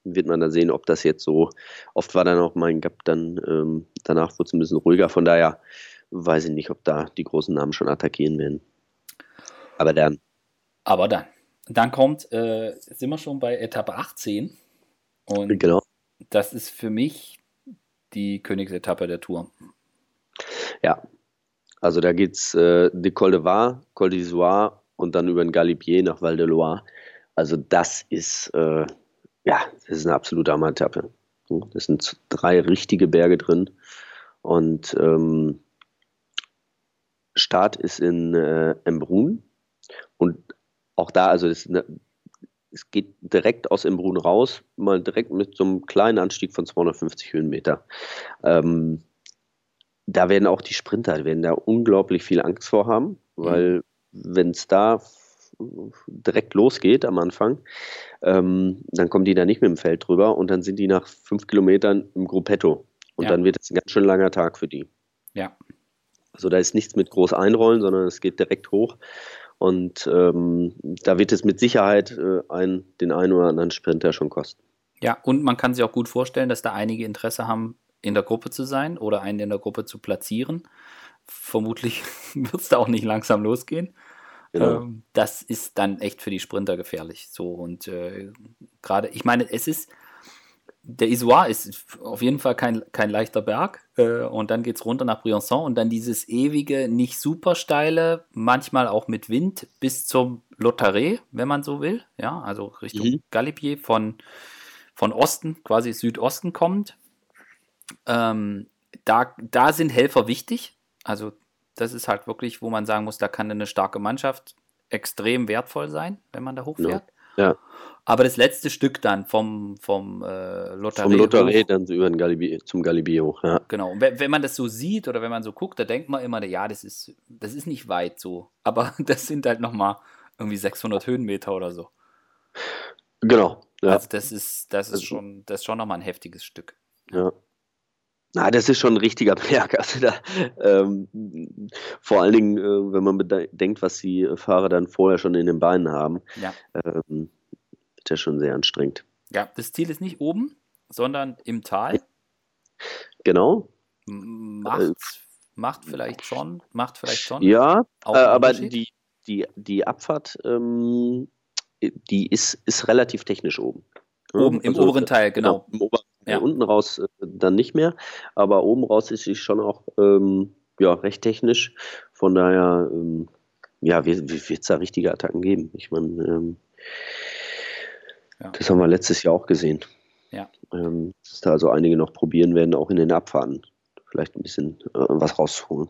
wird man da sehen, ob das jetzt so. Oft war dann auch mein Gap, dann ähm, danach wurde es ein bisschen ruhiger. Von daher weiß ich nicht, ob da die großen Namen schon attackieren werden. Aber dann. Aber dann. Dann kommt, äh, sind wir schon bei Etappe 18. Und genau. das ist für mich die Königsetappe der Tour. Ja, also da geht es äh, de Col de Var, Col d'Isoire und dann über den Galibier nach Val de Loire. Also das ist, äh, ja, das ist eine absolute Hammer-Etappe. Das sind drei richtige Berge drin. Und ähm, Start ist in äh, Embrun. Und auch da, also eine, es geht direkt aus Embrun raus, mal direkt mit so einem kleinen Anstieg von 250 Höhenmeter. Ähm, da werden auch die Sprinter, werden da unglaublich viel Angst vor haben, weil mhm. wenn es da direkt losgeht am Anfang, ähm, dann kommen die da nicht mit dem Feld drüber und dann sind die nach fünf Kilometern im Gruppetto. Und ja. dann wird es ein ganz schön langer Tag für die. Ja. Also da ist nichts mit groß einrollen, sondern es geht direkt hoch. Und ähm, da wird es mit Sicherheit äh, ein, den einen oder anderen Sprinter schon kosten. Ja, und man kann sich auch gut vorstellen, dass da einige Interesse haben, in der Gruppe zu sein oder einen in der Gruppe zu platzieren. Vermutlich wird es da auch nicht langsam losgehen. Genau. Ähm, das ist dann echt für die Sprinter gefährlich. So und äh, gerade, ich meine, es ist, der Isoire ist auf jeden Fall kein, kein leichter Berg äh, und dann geht es runter nach Briançon und dann dieses ewige, nicht super steile, manchmal auch mit Wind bis zum Lotaré, wenn man so will, ja, also Richtung mhm. Galibier von, von Osten, quasi Südosten kommt, ähm, da, da sind Helfer wichtig. Also das ist halt wirklich, wo man sagen muss, da kann eine starke Mannschaft extrem wertvoll sein, wenn man da hochfährt. Ja. ja. Aber das letzte Stück dann vom, vom äh, Lotterie. Vom Lotterie dann über den Galibi, zum Galibi hoch, ja. Genau. Und wenn, wenn man das so sieht oder wenn man so guckt, da denkt man immer, ja, das ist, das ist nicht weit so. Aber das sind halt nochmal irgendwie 600 Höhenmeter oder so. Genau, Ja. Also das ist, das ist schon, das ist schon nochmal ein heftiges Stück. Ja. Na, das ist schon ein richtiger Berg. Also da, ähm, vor allen Dingen, äh, wenn man bedenkt, was die Fahrer dann vorher schon in den Beinen haben, ja. ähm, ist ja schon sehr anstrengend. Ja, das Ziel ist nicht oben, sondern im Tal. Genau. Macht, äh, macht vielleicht schon, macht vielleicht schon. Ja, äh, aber die, die, die Abfahrt, ähm, die ist, ist relativ technisch oben. Oben, im also, oberen Teil, genau. genau Im oberen ja. unten raus äh, dann nicht mehr, aber oben raus ist sie schon auch ähm, ja, recht technisch. Von daher, ähm, ja, wird es da richtige Attacken geben. Ich meine, ähm, ja. das haben wir letztes Jahr auch gesehen. Ja. Ähm, dass da also einige noch probieren werden, auch in den Abfahrten vielleicht ein bisschen äh, was rauszuholen.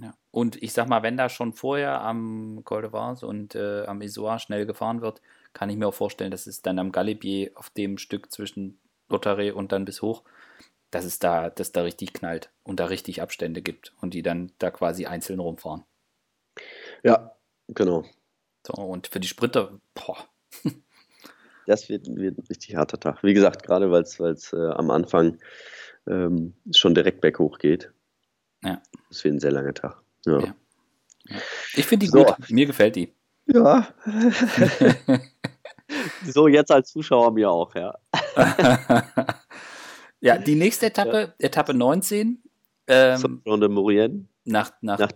Ja. Und ich sag mal, wenn da schon vorher am Col de Vence und äh, am Isoire schnell gefahren wird, kann ich mir auch vorstellen, dass es dann am Galibier auf dem Stück zwischen Lotterie und dann bis hoch, dass es da, dass da richtig knallt und da richtig Abstände gibt und die dann da quasi einzeln rumfahren. Ja, genau. So, und für die Sprinter, boah. Das wird, wird ein richtig harter Tag. Wie gesagt, gerade weil es äh, am Anfang ähm, schon direkt berghoch geht. Ja. Das wird ein sehr langer Tag. Ja. ja. ja. Ich finde die so. gut. Mir gefällt die. Ja. so, jetzt als Zuschauer mir auch, ja. ja, die nächste Etappe, ja. Etappe 19. Ähm, nach, nach, nach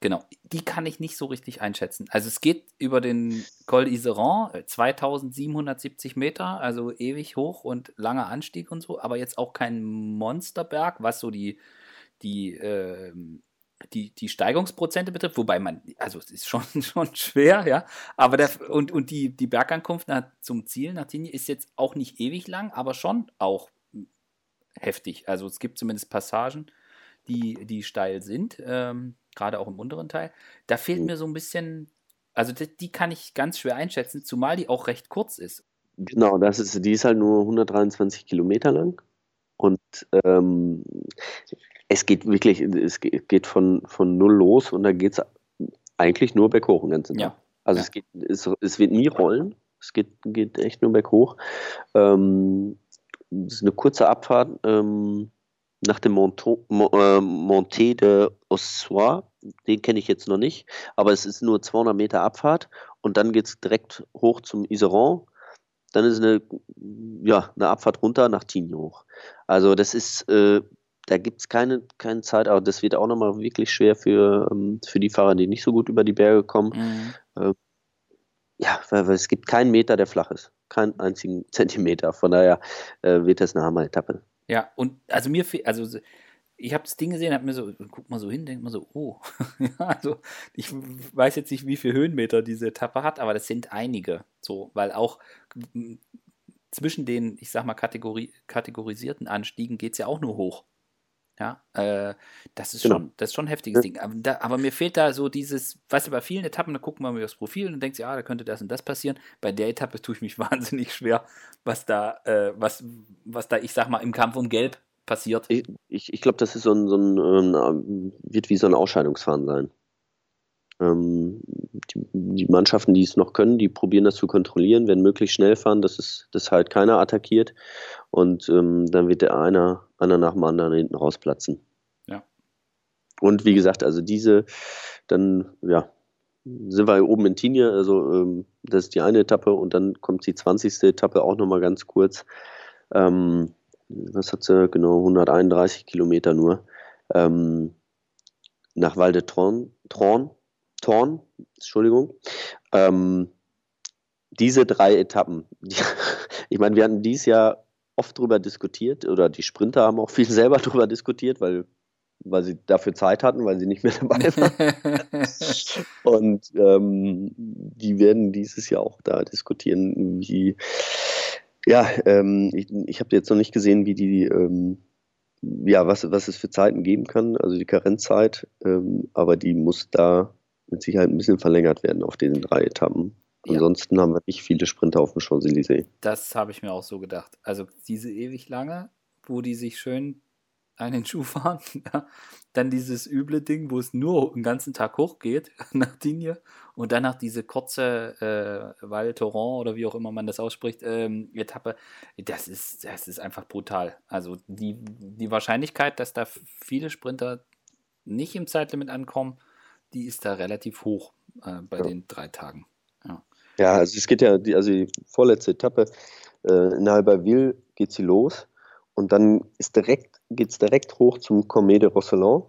Genau, die kann ich nicht so richtig einschätzen. Also es geht über den Col d'Iseran, 2770 Meter, also ewig hoch und langer Anstieg und so, aber jetzt auch kein Monsterberg, was so die, die äh, die, die Steigungsprozente betrifft, wobei man, also es ist schon, schon schwer, ja, aber der, und, und die, die Bergankunft nach, zum Ziel nach Tigny ist jetzt auch nicht ewig lang, aber schon auch heftig. Also es gibt zumindest Passagen, die, die steil sind, ähm, gerade auch im unteren Teil. Da fehlt mir so ein bisschen, also die, die kann ich ganz schwer einschätzen, zumal die auch recht kurz ist. Genau, das ist, die ist halt nur 123 Kilometer lang. Und ähm, es geht wirklich, es geht von, von null los und da geht es eigentlich nur berghoch den ganzen Tag. Ja. Also ja. Es, geht, es, es wird nie rollen. Es geht, geht echt nur berghoch. Ähm, es ist eine kurze Abfahrt ähm, nach dem Monto, äh, Monté de Ossoir. Den kenne ich jetzt noch nicht, aber es ist nur 200 Meter Abfahrt und dann geht es direkt hoch zum Iseron. Dann ist eine, ja, eine Abfahrt runter nach Tigny hoch. Also das ist äh, da gibt es keine, keine Zeit, aber das wird auch nochmal wirklich schwer für, ähm, für die Fahrer, die nicht so gut über die Berge kommen. Mhm. Ähm, ja, weil, weil, es gibt keinen Meter, der flach ist. Keinen einzigen Zentimeter. Von daher äh, wird das eine Hammer-Etappe. Ja, und also mir fehlt, also ich habe das Ding gesehen, habe mir so, guck mal so hin, denke mal so, oh, also ich weiß jetzt nicht, wie viele Höhenmeter diese Etappe hat, aber das sind einige, so, weil auch zwischen den, ich sag mal, Kategori kategorisierten Anstiegen geht es ja auch nur hoch. Ja, äh, das ist genau. schon, das ist schon ein heftiges ja. Ding. Aber, da, aber, mir fehlt da so dieses, weißt du, bei vielen Etappen, da gucken wir mal das Profil und denkt, ja, da könnte das und das passieren. Bei der Etappe tue ich mich wahnsinnig schwer, was da, äh, was, was da, ich sag mal, im Kampf um Gelb passiert. Ich, ich, ich glaube, das ist so ein, so ein, ähm, wird wie so ein Ausscheidungsfahren sein. Ähm, die, die, Mannschaften, die es noch können, die probieren das zu kontrollieren, werden möglichst schnell fahren, dass es dass halt keiner attackiert. Und ähm, dann wird der einer, einer nach dem anderen hinten rausplatzen. Ja. Und wie gesagt, also diese, dann, ja, sind wir oben in Tignes, also ähm, das ist die eine Etappe und dann kommt die 20. Etappe auch nochmal ganz kurz. Ähm, was hat sie? Genau, 131 Kilometer nur. Ähm, nach Val de Tron, Tron Thorn, Entschuldigung. Ähm, diese drei Etappen, die, ich meine, wir hatten dieses Jahr oft darüber diskutiert oder die Sprinter haben auch viel selber darüber diskutiert, weil, weil sie dafür Zeit hatten, weil sie nicht mehr dabei waren. Und ähm, die werden dieses Jahr auch da diskutieren, wie, ja, ähm, ich, ich habe jetzt noch nicht gesehen, wie die, ähm, ja, was, was es für Zeiten geben kann, also die Karenzzeit, ähm, aber die muss da mit Sicherheit ein bisschen verlängert werden auf diesen drei Etappen. Ansonsten ja. haben wir nicht viele Sprinter auf dem Champs-Élysées. Das habe ich mir auch so gedacht. Also diese ewig lange, wo die sich schön einen Schuh fahren. Dann dieses üble Ding, wo es nur den ganzen Tag hochgeht nach Digne und danach diese kurze äh, Val Thorens oder wie auch immer man das ausspricht, ähm, Etappe. Das ist, das ist einfach brutal. Also die, die Wahrscheinlichkeit, dass da viele Sprinter nicht im Zeitlimit ankommen, die ist da relativ hoch äh, bei ja. den drei Tagen. Ja. ja, also es geht ja, die, also die vorletzte Etappe äh, in Albertville geht sie los und dann ist direkt, geht es direkt hoch zum Comé de Rosselin.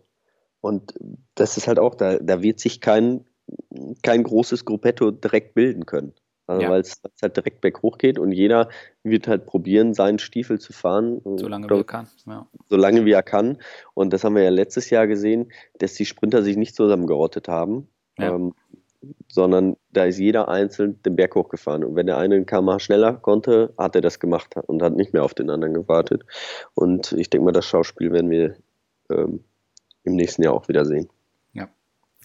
Und das ist halt auch, da, da wird sich kein, kein großes Gruppetto direkt bilden können. Also ja. Weil es halt direkt berghoch geht und jeder wird halt probieren, seinen Stiefel zu fahren. Solange wie er kann. Ja. Solange wie er kann. Und das haben wir ja letztes Jahr gesehen, dass die Sprinter sich nicht zusammengerottet haben. Ja. Ähm, sondern da ist jeder einzeln den Berg hochgefahren. Und wenn der eine ein kmh schneller konnte, hat er das gemacht und hat nicht mehr auf den anderen gewartet. Und ich denke mal, das Schauspiel werden wir ähm, im nächsten Jahr auch wieder sehen.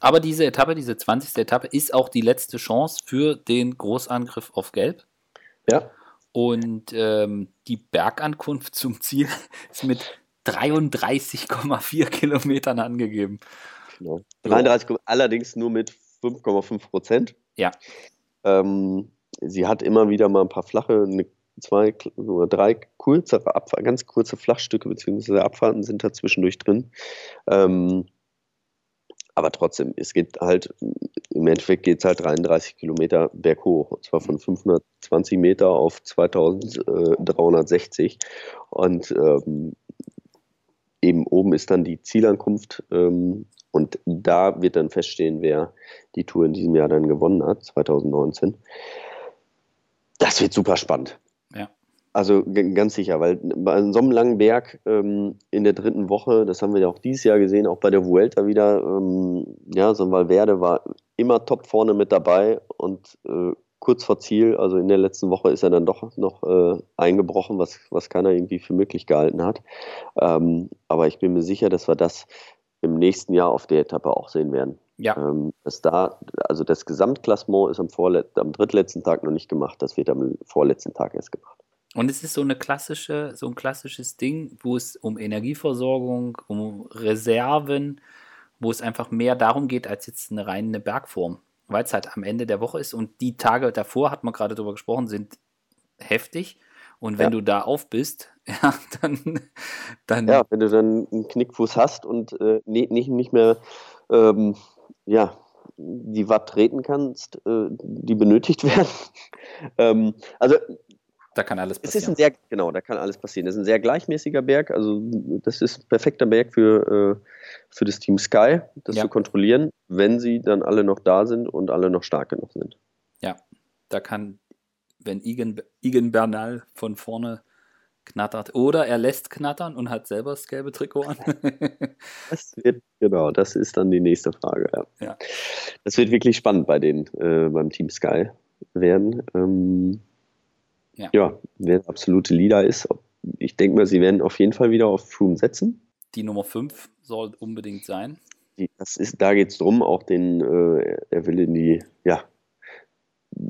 Aber diese Etappe, diese 20. Etappe, ist auch die letzte Chance für den Großangriff auf Gelb. Ja. Und ähm, die Bergankunft zum Ziel ist mit 33,4 Kilometern angegeben. Genau. 33, allerdings nur mit 5,5 Prozent. Ja. Ähm, sie hat immer wieder mal ein paar flache, eine, zwei oder drei Abfahrten, ganz kurze Flachstücke bzw. Abfahrten sind da zwischendurch drin. Ähm, aber trotzdem, es geht halt, im Endeffekt geht es halt 33 Kilometer berghoch, und zwar von 520 Meter auf 2360. Und ähm, eben oben ist dann die Zielankunft ähm, und da wird dann feststehen, wer die Tour in diesem Jahr dann gewonnen hat, 2019. Das wird super spannend. Also ganz sicher, weil bei so einem langen Berg ähm, in der dritten Woche, das haben wir ja auch dieses Jahr gesehen, auch bei der Vuelta wieder, ähm, ja, so ein Valverde war immer top vorne mit dabei und äh, kurz vor Ziel, also in der letzten Woche ist er dann doch noch äh, eingebrochen, was, was keiner irgendwie für möglich gehalten hat. Ähm, aber ich bin mir sicher, dass wir das im nächsten Jahr auf der Etappe auch sehen werden. Ja. Ähm, dass da, also das Gesamtklassement ist am, Vorlet am drittletzten Tag noch nicht gemacht, das wird am vorletzten Tag erst gemacht. Und es ist so eine klassische, so ein klassisches Ding, wo es um Energieversorgung, um Reserven, wo es einfach mehr darum geht, als jetzt eine reine Bergform. Weil es halt am Ende der Woche ist und die Tage davor, hat man gerade drüber gesprochen, sind heftig. Und wenn ja. du da auf bist, ja, dann, dann. Ja, wenn du dann einen Knickfuß hast und äh, nicht, nicht mehr ähm, ja, die Watt treten kannst, äh, die benötigt werden. ähm, also da kann alles passieren. Es ist ein sehr, genau, da kann alles passieren. Es ist ein sehr gleichmäßiger Berg, also das ist ein perfekter Berg für, äh, für das Team Sky, das ja. zu kontrollieren, wenn sie dann alle noch da sind und alle noch stark genug sind. Ja, da kann wenn Igen, Igen Bernal von vorne knattert. Oder er lässt knattern und hat selber das gelbe Trikot an. das wird, genau, das ist dann die nächste Frage. Ja. ja. Das wird wirklich spannend bei den, äh, beim Team Sky werden. Ähm, ja. ja, wer absolute Leader ist. Ich denke mal, sie werden auf jeden Fall wieder auf Froome setzen. Die Nummer 5 soll unbedingt sein. Die, das ist, da geht es darum, auch den, äh, er will in die, ja,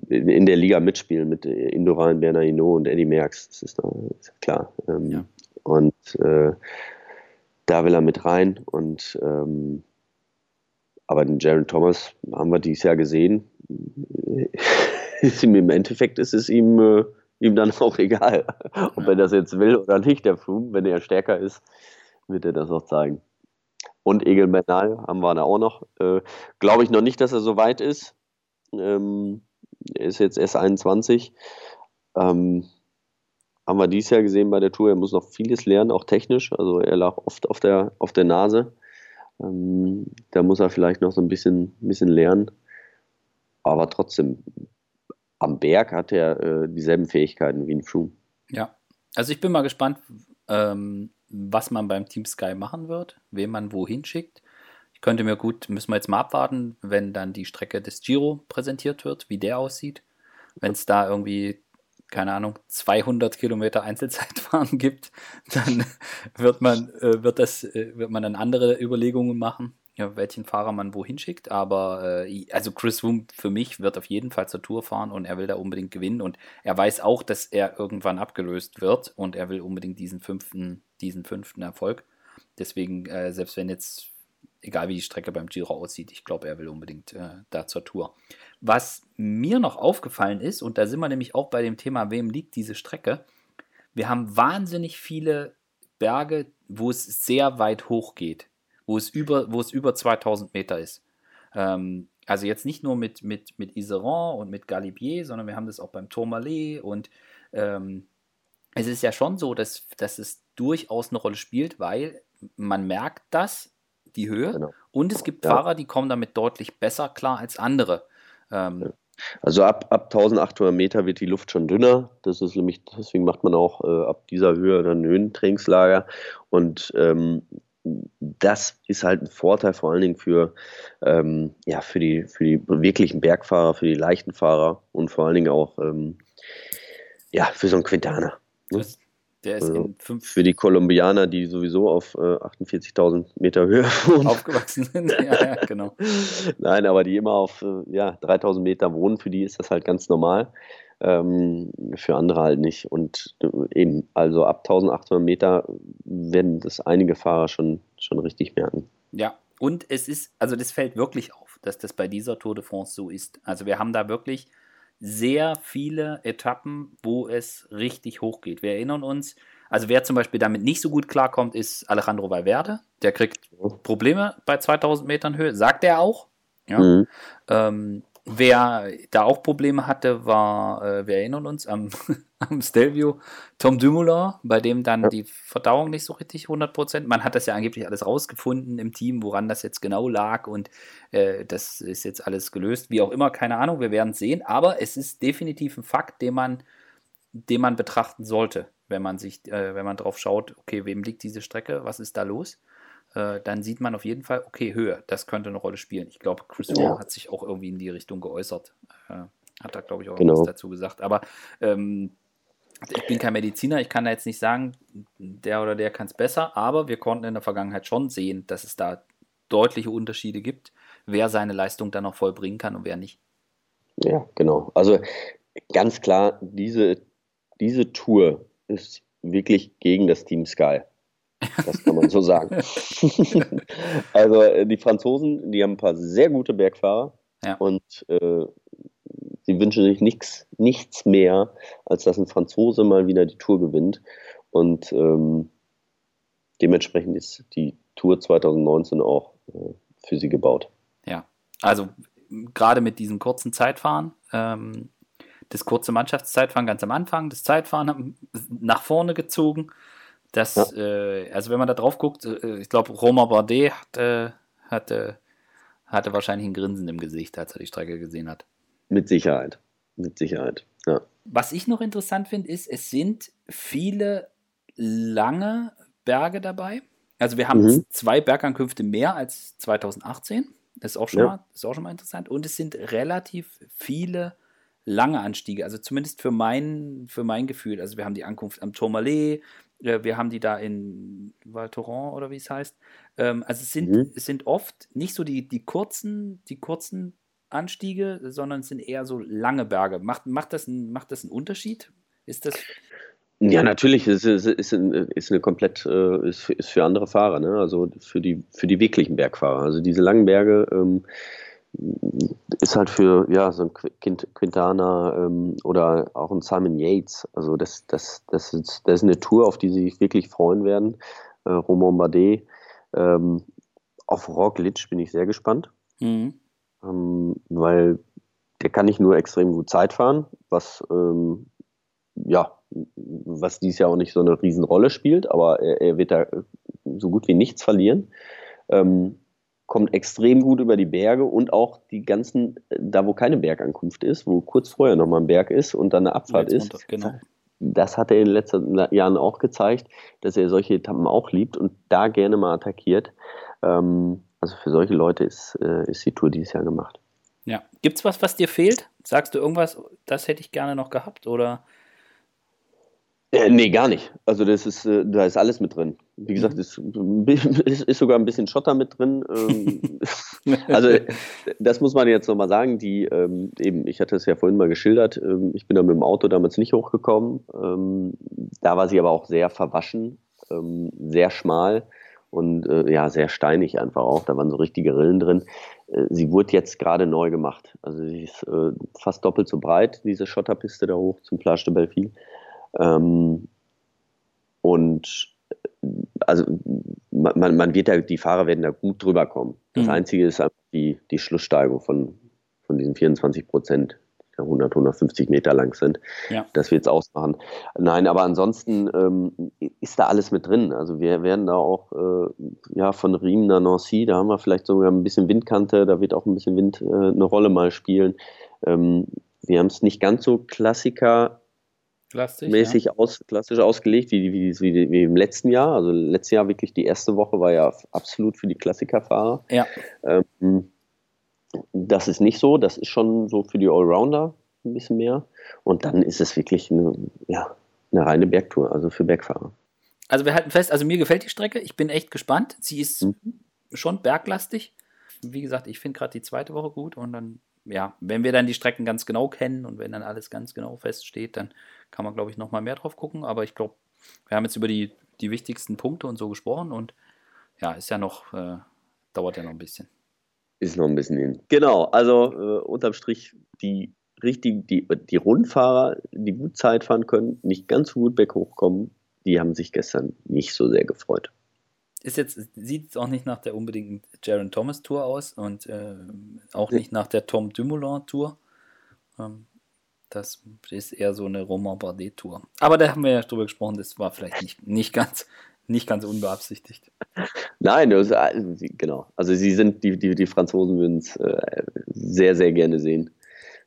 in, in der Liga mitspielen mit Indoran, Bernard Hinault und Eddie Merckx. Das ist, ist klar. Ähm, ja. Und äh, da will er mit rein. Und ähm, aber den Jaron Thomas haben wir dieses Jahr gesehen. Im Endeffekt ist es ihm, äh, ihm dann auch egal, ob er das jetzt will oder nicht, der Froome. Wenn er stärker ist, wird er das auch zeigen. Und Egel Bernal haben wir da auch noch. Äh, Glaube ich noch nicht, dass er so weit ist. Ähm, er ist jetzt erst 21. Ähm, haben wir dieses Jahr gesehen bei der Tour. Er muss noch vieles lernen, auch technisch. Also er lag oft auf der, auf der Nase. Ähm, da muss er vielleicht noch so ein bisschen, bisschen lernen. Aber trotzdem, am Berg hat er äh, dieselben Fähigkeiten wie ein Froome. Ja, also ich bin mal gespannt, ähm, was man beim Team Sky machen wird, wen man wohin schickt könnte mir gut, müssen wir jetzt mal abwarten, wenn dann die Strecke des Giro präsentiert wird, wie der aussieht. Wenn es da irgendwie, keine Ahnung, 200 Kilometer Einzelzeitfahren gibt, dann wird man, äh, wird das, äh, wird man dann andere Überlegungen machen, ja, welchen Fahrer man wohin schickt. Aber äh, also Chris Woom für mich wird auf jeden Fall zur Tour fahren und er will da unbedingt gewinnen. Und er weiß auch, dass er irgendwann abgelöst wird und er will unbedingt diesen fünften, diesen fünften Erfolg. Deswegen, äh, selbst wenn jetzt, egal wie die Strecke beim Giro aussieht, ich glaube, er will unbedingt äh, da zur Tour. Was mir noch aufgefallen ist, und da sind wir nämlich auch bei dem Thema, wem liegt diese Strecke, wir haben wahnsinnig viele Berge, wo es sehr weit hoch geht, wo es über, wo es über 2000 Meter ist. Ähm, also jetzt nicht nur mit, mit, mit Iseran und mit Galibier, sondern wir haben das auch beim Tourmalet und ähm, es ist ja schon so, dass, dass es durchaus eine Rolle spielt, weil man merkt das, die Höhe, genau. und es gibt ja. Fahrer, die kommen damit deutlich besser klar als andere. Ähm, also ab, ab 1800 Meter wird die Luft schon dünner. Das ist nämlich, deswegen macht man auch äh, ab dieser Höhe dann Höhentrainingslager. Und ähm, das ist halt ein Vorteil vor allen Dingen für, ähm, ja, für, die, für die wirklichen Bergfahrer, für die leichten Fahrer und vor allen Dingen auch ähm, ja, für so einen Quintana. Ne? Der ist also in fünf für die Kolumbianer, die sowieso auf äh, 48.000 Meter Höhe wohnen. Aufgewachsen sind, ja, ja, genau. Nein, aber die immer auf äh, ja, 3.000 Meter wohnen, für die ist das halt ganz normal. Ähm, für andere halt nicht. Und äh, eben, also ab 1.800 Meter werden das einige Fahrer schon, schon richtig merken. Ja, und es ist, also das fällt wirklich auf, dass das bei dieser Tour de France so ist. Also wir haben da wirklich sehr viele Etappen, wo es richtig hoch geht. Wir erinnern uns, also wer zum Beispiel damit nicht so gut klarkommt, ist Alejandro Valverde. Der kriegt Probleme bei 2000 Metern Höhe, sagt er auch. Ja. Mhm. Ähm, Wer da auch Probleme hatte, war, äh, wir erinnern uns, am, am Stelvio Tom Dumoulin, bei dem dann ja. die Verdauung nicht so richtig 100%. Man hat das ja angeblich alles rausgefunden im Team, woran das jetzt genau lag und äh, das ist jetzt alles gelöst. Wie auch immer, keine Ahnung, wir werden es sehen. Aber es ist definitiv ein Fakt, den man, den man betrachten sollte, wenn man sich, äh, wenn man drauf schaut, okay, wem liegt diese Strecke, was ist da los? Äh, dann sieht man auf jeden Fall, okay, Höhe, das könnte eine Rolle spielen. Ich glaube, Chris ja. hat sich auch irgendwie in die Richtung geäußert. Äh, hat da, glaube ich, auch genau. was dazu gesagt. Aber ähm, ich bin kein Mediziner, ich kann da jetzt nicht sagen, der oder der kann es besser, aber wir konnten in der Vergangenheit schon sehen, dass es da deutliche Unterschiede gibt, wer seine Leistung dann noch vollbringen kann und wer nicht. Ja, genau. Also ganz klar, diese, diese Tour ist wirklich gegen das Team Sky. Das kann man so sagen. also äh, die Franzosen, die haben ein paar sehr gute Bergfahrer ja. und äh, sie wünschen sich nichts, nichts mehr, als dass ein Franzose mal wieder die Tour gewinnt. Und ähm, dementsprechend ist die Tour 2019 auch äh, für sie gebaut. Ja, also gerade mit diesen kurzen Zeitfahren, ähm, das kurze Mannschaftszeitfahren ganz am Anfang, das Zeitfahren nach vorne gezogen das, ja. äh, also wenn man da drauf guckt, äh, ich glaube, Romain Bardet hatte, hatte, hatte wahrscheinlich ein Grinsen im Gesicht, als er die Strecke gesehen hat. Mit Sicherheit. Mit Sicherheit. Ja. Was ich noch interessant finde, ist, es sind viele lange Berge dabei. Also wir haben mhm. zwei Bergankünfte mehr als 2018. Das ist auch schon, ja. mal, ist auch schon mal interessant. Und es sind relativ viele lange Anstiege. Also zumindest für mein, für mein Gefühl. Also wir haben die Ankunft am Tourmalet, äh, wir haben die da in Val Thorens oder wie es heißt. Ähm, also es sind, mhm. es sind oft nicht so die, die kurzen, die kurzen Anstiege, sondern es sind eher so lange Berge. Macht, macht, das, ein, macht das einen Unterschied? Ist das. Ja, natürlich, ist, ist, ist, ist eine komplett, äh, ist, ist für andere Fahrer, ne? also für die, für die wirklichen Bergfahrer. Also diese langen Berge, ähm, ist halt für ja, so ein Quintana ähm, oder auch ein Simon Yates. Also das, das, das, ist, das ist eine Tour, auf die sie sich wirklich freuen werden. Äh, Romain Bardet. Ähm, auf Roglic bin ich sehr gespannt. Mhm. Ähm, weil der kann nicht nur extrem gut Zeit fahren, was ähm, ja, was dies Jahr auch nicht so eine Riesenrolle spielt, aber er, er wird da so gut wie nichts verlieren. Ähm, kommt extrem gut über die Berge und auch die ganzen, da wo keine Bergankunft ist, wo kurz vorher nochmal ein Berg ist und dann eine Abfahrt ist. Runter, genau. Das hat er in den letzten Jahren auch gezeigt, dass er solche Etappen auch liebt und da gerne mal attackiert. Ähm, also für solche Leute ist, äh, ist die Tour dieses Jahr gemacht. Ja. Gibt es was, was dir fehlt? Sagst du irgendwas, das hätte ich gerne noch gehabt? Oder äh, nee, gar nicht. Also das ist, äh, da ist alles mit drin. Wie gesagt, es ist, ist, sogar ein bisschen Schotter mit drin. Ähm, also das muss man jetzt nochmal sagen. Die, ähm, eben, ich hatte es ja vorhin mal geschildert, ähm, ich bin da mit dem Auto damals nicht hochgekommen. Ähm, da war sie aber auch sehr verwaschen, ähm, sehr schmal und äh, ja, sehr steinig einfach auch. Da waren so richtige Rillen drin. Äh, sie wurde jetzt gerade neu gemacht. Also sie ist äh, fast doppelt so breit, diese Schotterpiste da hoch zum Plage de Belleville. Ähm, und äh, also man, man wird da, die Fahrer werden da gut drüber kommen. Das mhm. Einzige ist einfach die, die Schlusssteigung von, von diesen 24 Prozent. 100, 150 Meter lang sind. Ja. Das wird es ausmachen. Nein, aber ansonsten ähm, ist da alles mit drin. Also wir werden da auch äh, ja, von Riemen nach Nancy, da haben wir vielleicht sogar ein bisschen Windkante, da wird auch ein bisschen Wind äh, eine Rolle mal spielen. Ähm, wir haben es nicht ganz so Klassiker Klassisch, mäßig ja. aus, klassisch ausgelegt wie, wie, wie, wie, im letzten Jahr. Also letztes Jahr wirklich die erste Woche war ja absolut für die Klassikerfahrer. Ja. Ähm, das ist nicht so, das ist schon so für die Allrounder ein bisschen mehr. Und dann ist es wirklich eine, ja, eine reine Bergtour, also für Bergfahrer. Also wir halten fest, also mir gefällt die Strecke, ich bin echt gespannt. Sie ist mhm. schon berglastig. Wie gesagt, ich finde gerade die zweite Woche gut und dann, ja, wenn wir dann die Strecken ganz genau kennen und wenn dann alles ganz genau feststeht, dann kann man, glaube ich, nochmal mehr drauf gucken. Aber ich glaube, wir haben jetzt über die, die wichtigsten Punkte und so gesprochen und ja, ist ja noch, äh, dauert ja noch ein bisschen. Ist noch ein bisschen hin. Genau, also äh, unterm Strich die richtig, die, die Rundfahrer, die gut Zeit fahren können, nicht ganz so gut berghoch kommen, die haben sich gestern nicht so sehr gefreut. Ist jetzt, sieht es auch nicht nach der unbedingten Jaron Thomas Tour aus und äh, auch nicht nach der Tom Dumoulin Tour. Ähm, das ist eher so eine Romain Bardet Tour. Aber da haben wir ja drüber gesprochen, das war vielleicht nicht, nicht ganz nicht ganz unbeabsichtigt. Nein, das, genau. Also sie sind, die, die, die Franzosen würden es äh, sehr, sehr gerne sehen,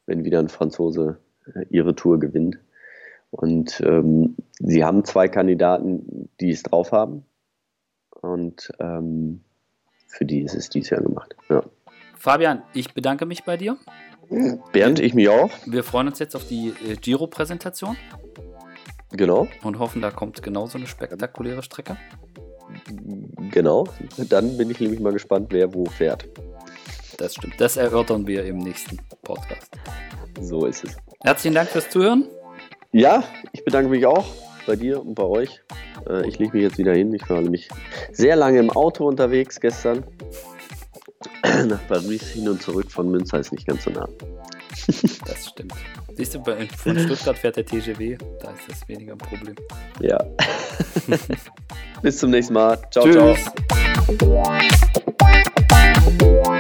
wenn wieder ein Franzose äh, ihre Tour gewinnt. Und ähm, sie haben zwei Kandidaten, die es drauf haben. Und ähm, für die ist es dieses Jahr gemacht. Ja. Fabian, ich bedanke mich bei dir. Bernd, ich mich auch. Wir freuen uns jetzt auf die äh, Giro-Präsentation. Genau. Und hoffen, da kommt genauso eine spektakuläre Strecke. Genau. Dann bin ich nämlich mal gespannt, wer wo fährt. Das stimmt. Das erörtern wir im nächsten Podcast. So ist es. Herzlichen Dank fürs Zuhören. Ja, ich bedanke mich auch bei dir und bei euch. Äh, ich lege mich jetzt wieder hin. Ich war nämlich sehr lange im Auto unterwegs gestern. Nach Paris hin und zurück von Münster ist nicht ganz so nah. Das stimmt. Siehst du, von Stuttgart fährt der TGW, da ist das weniger ein Problem. Ja. Bis zum nächsten Mal. Ciao, Tschüss. ciao.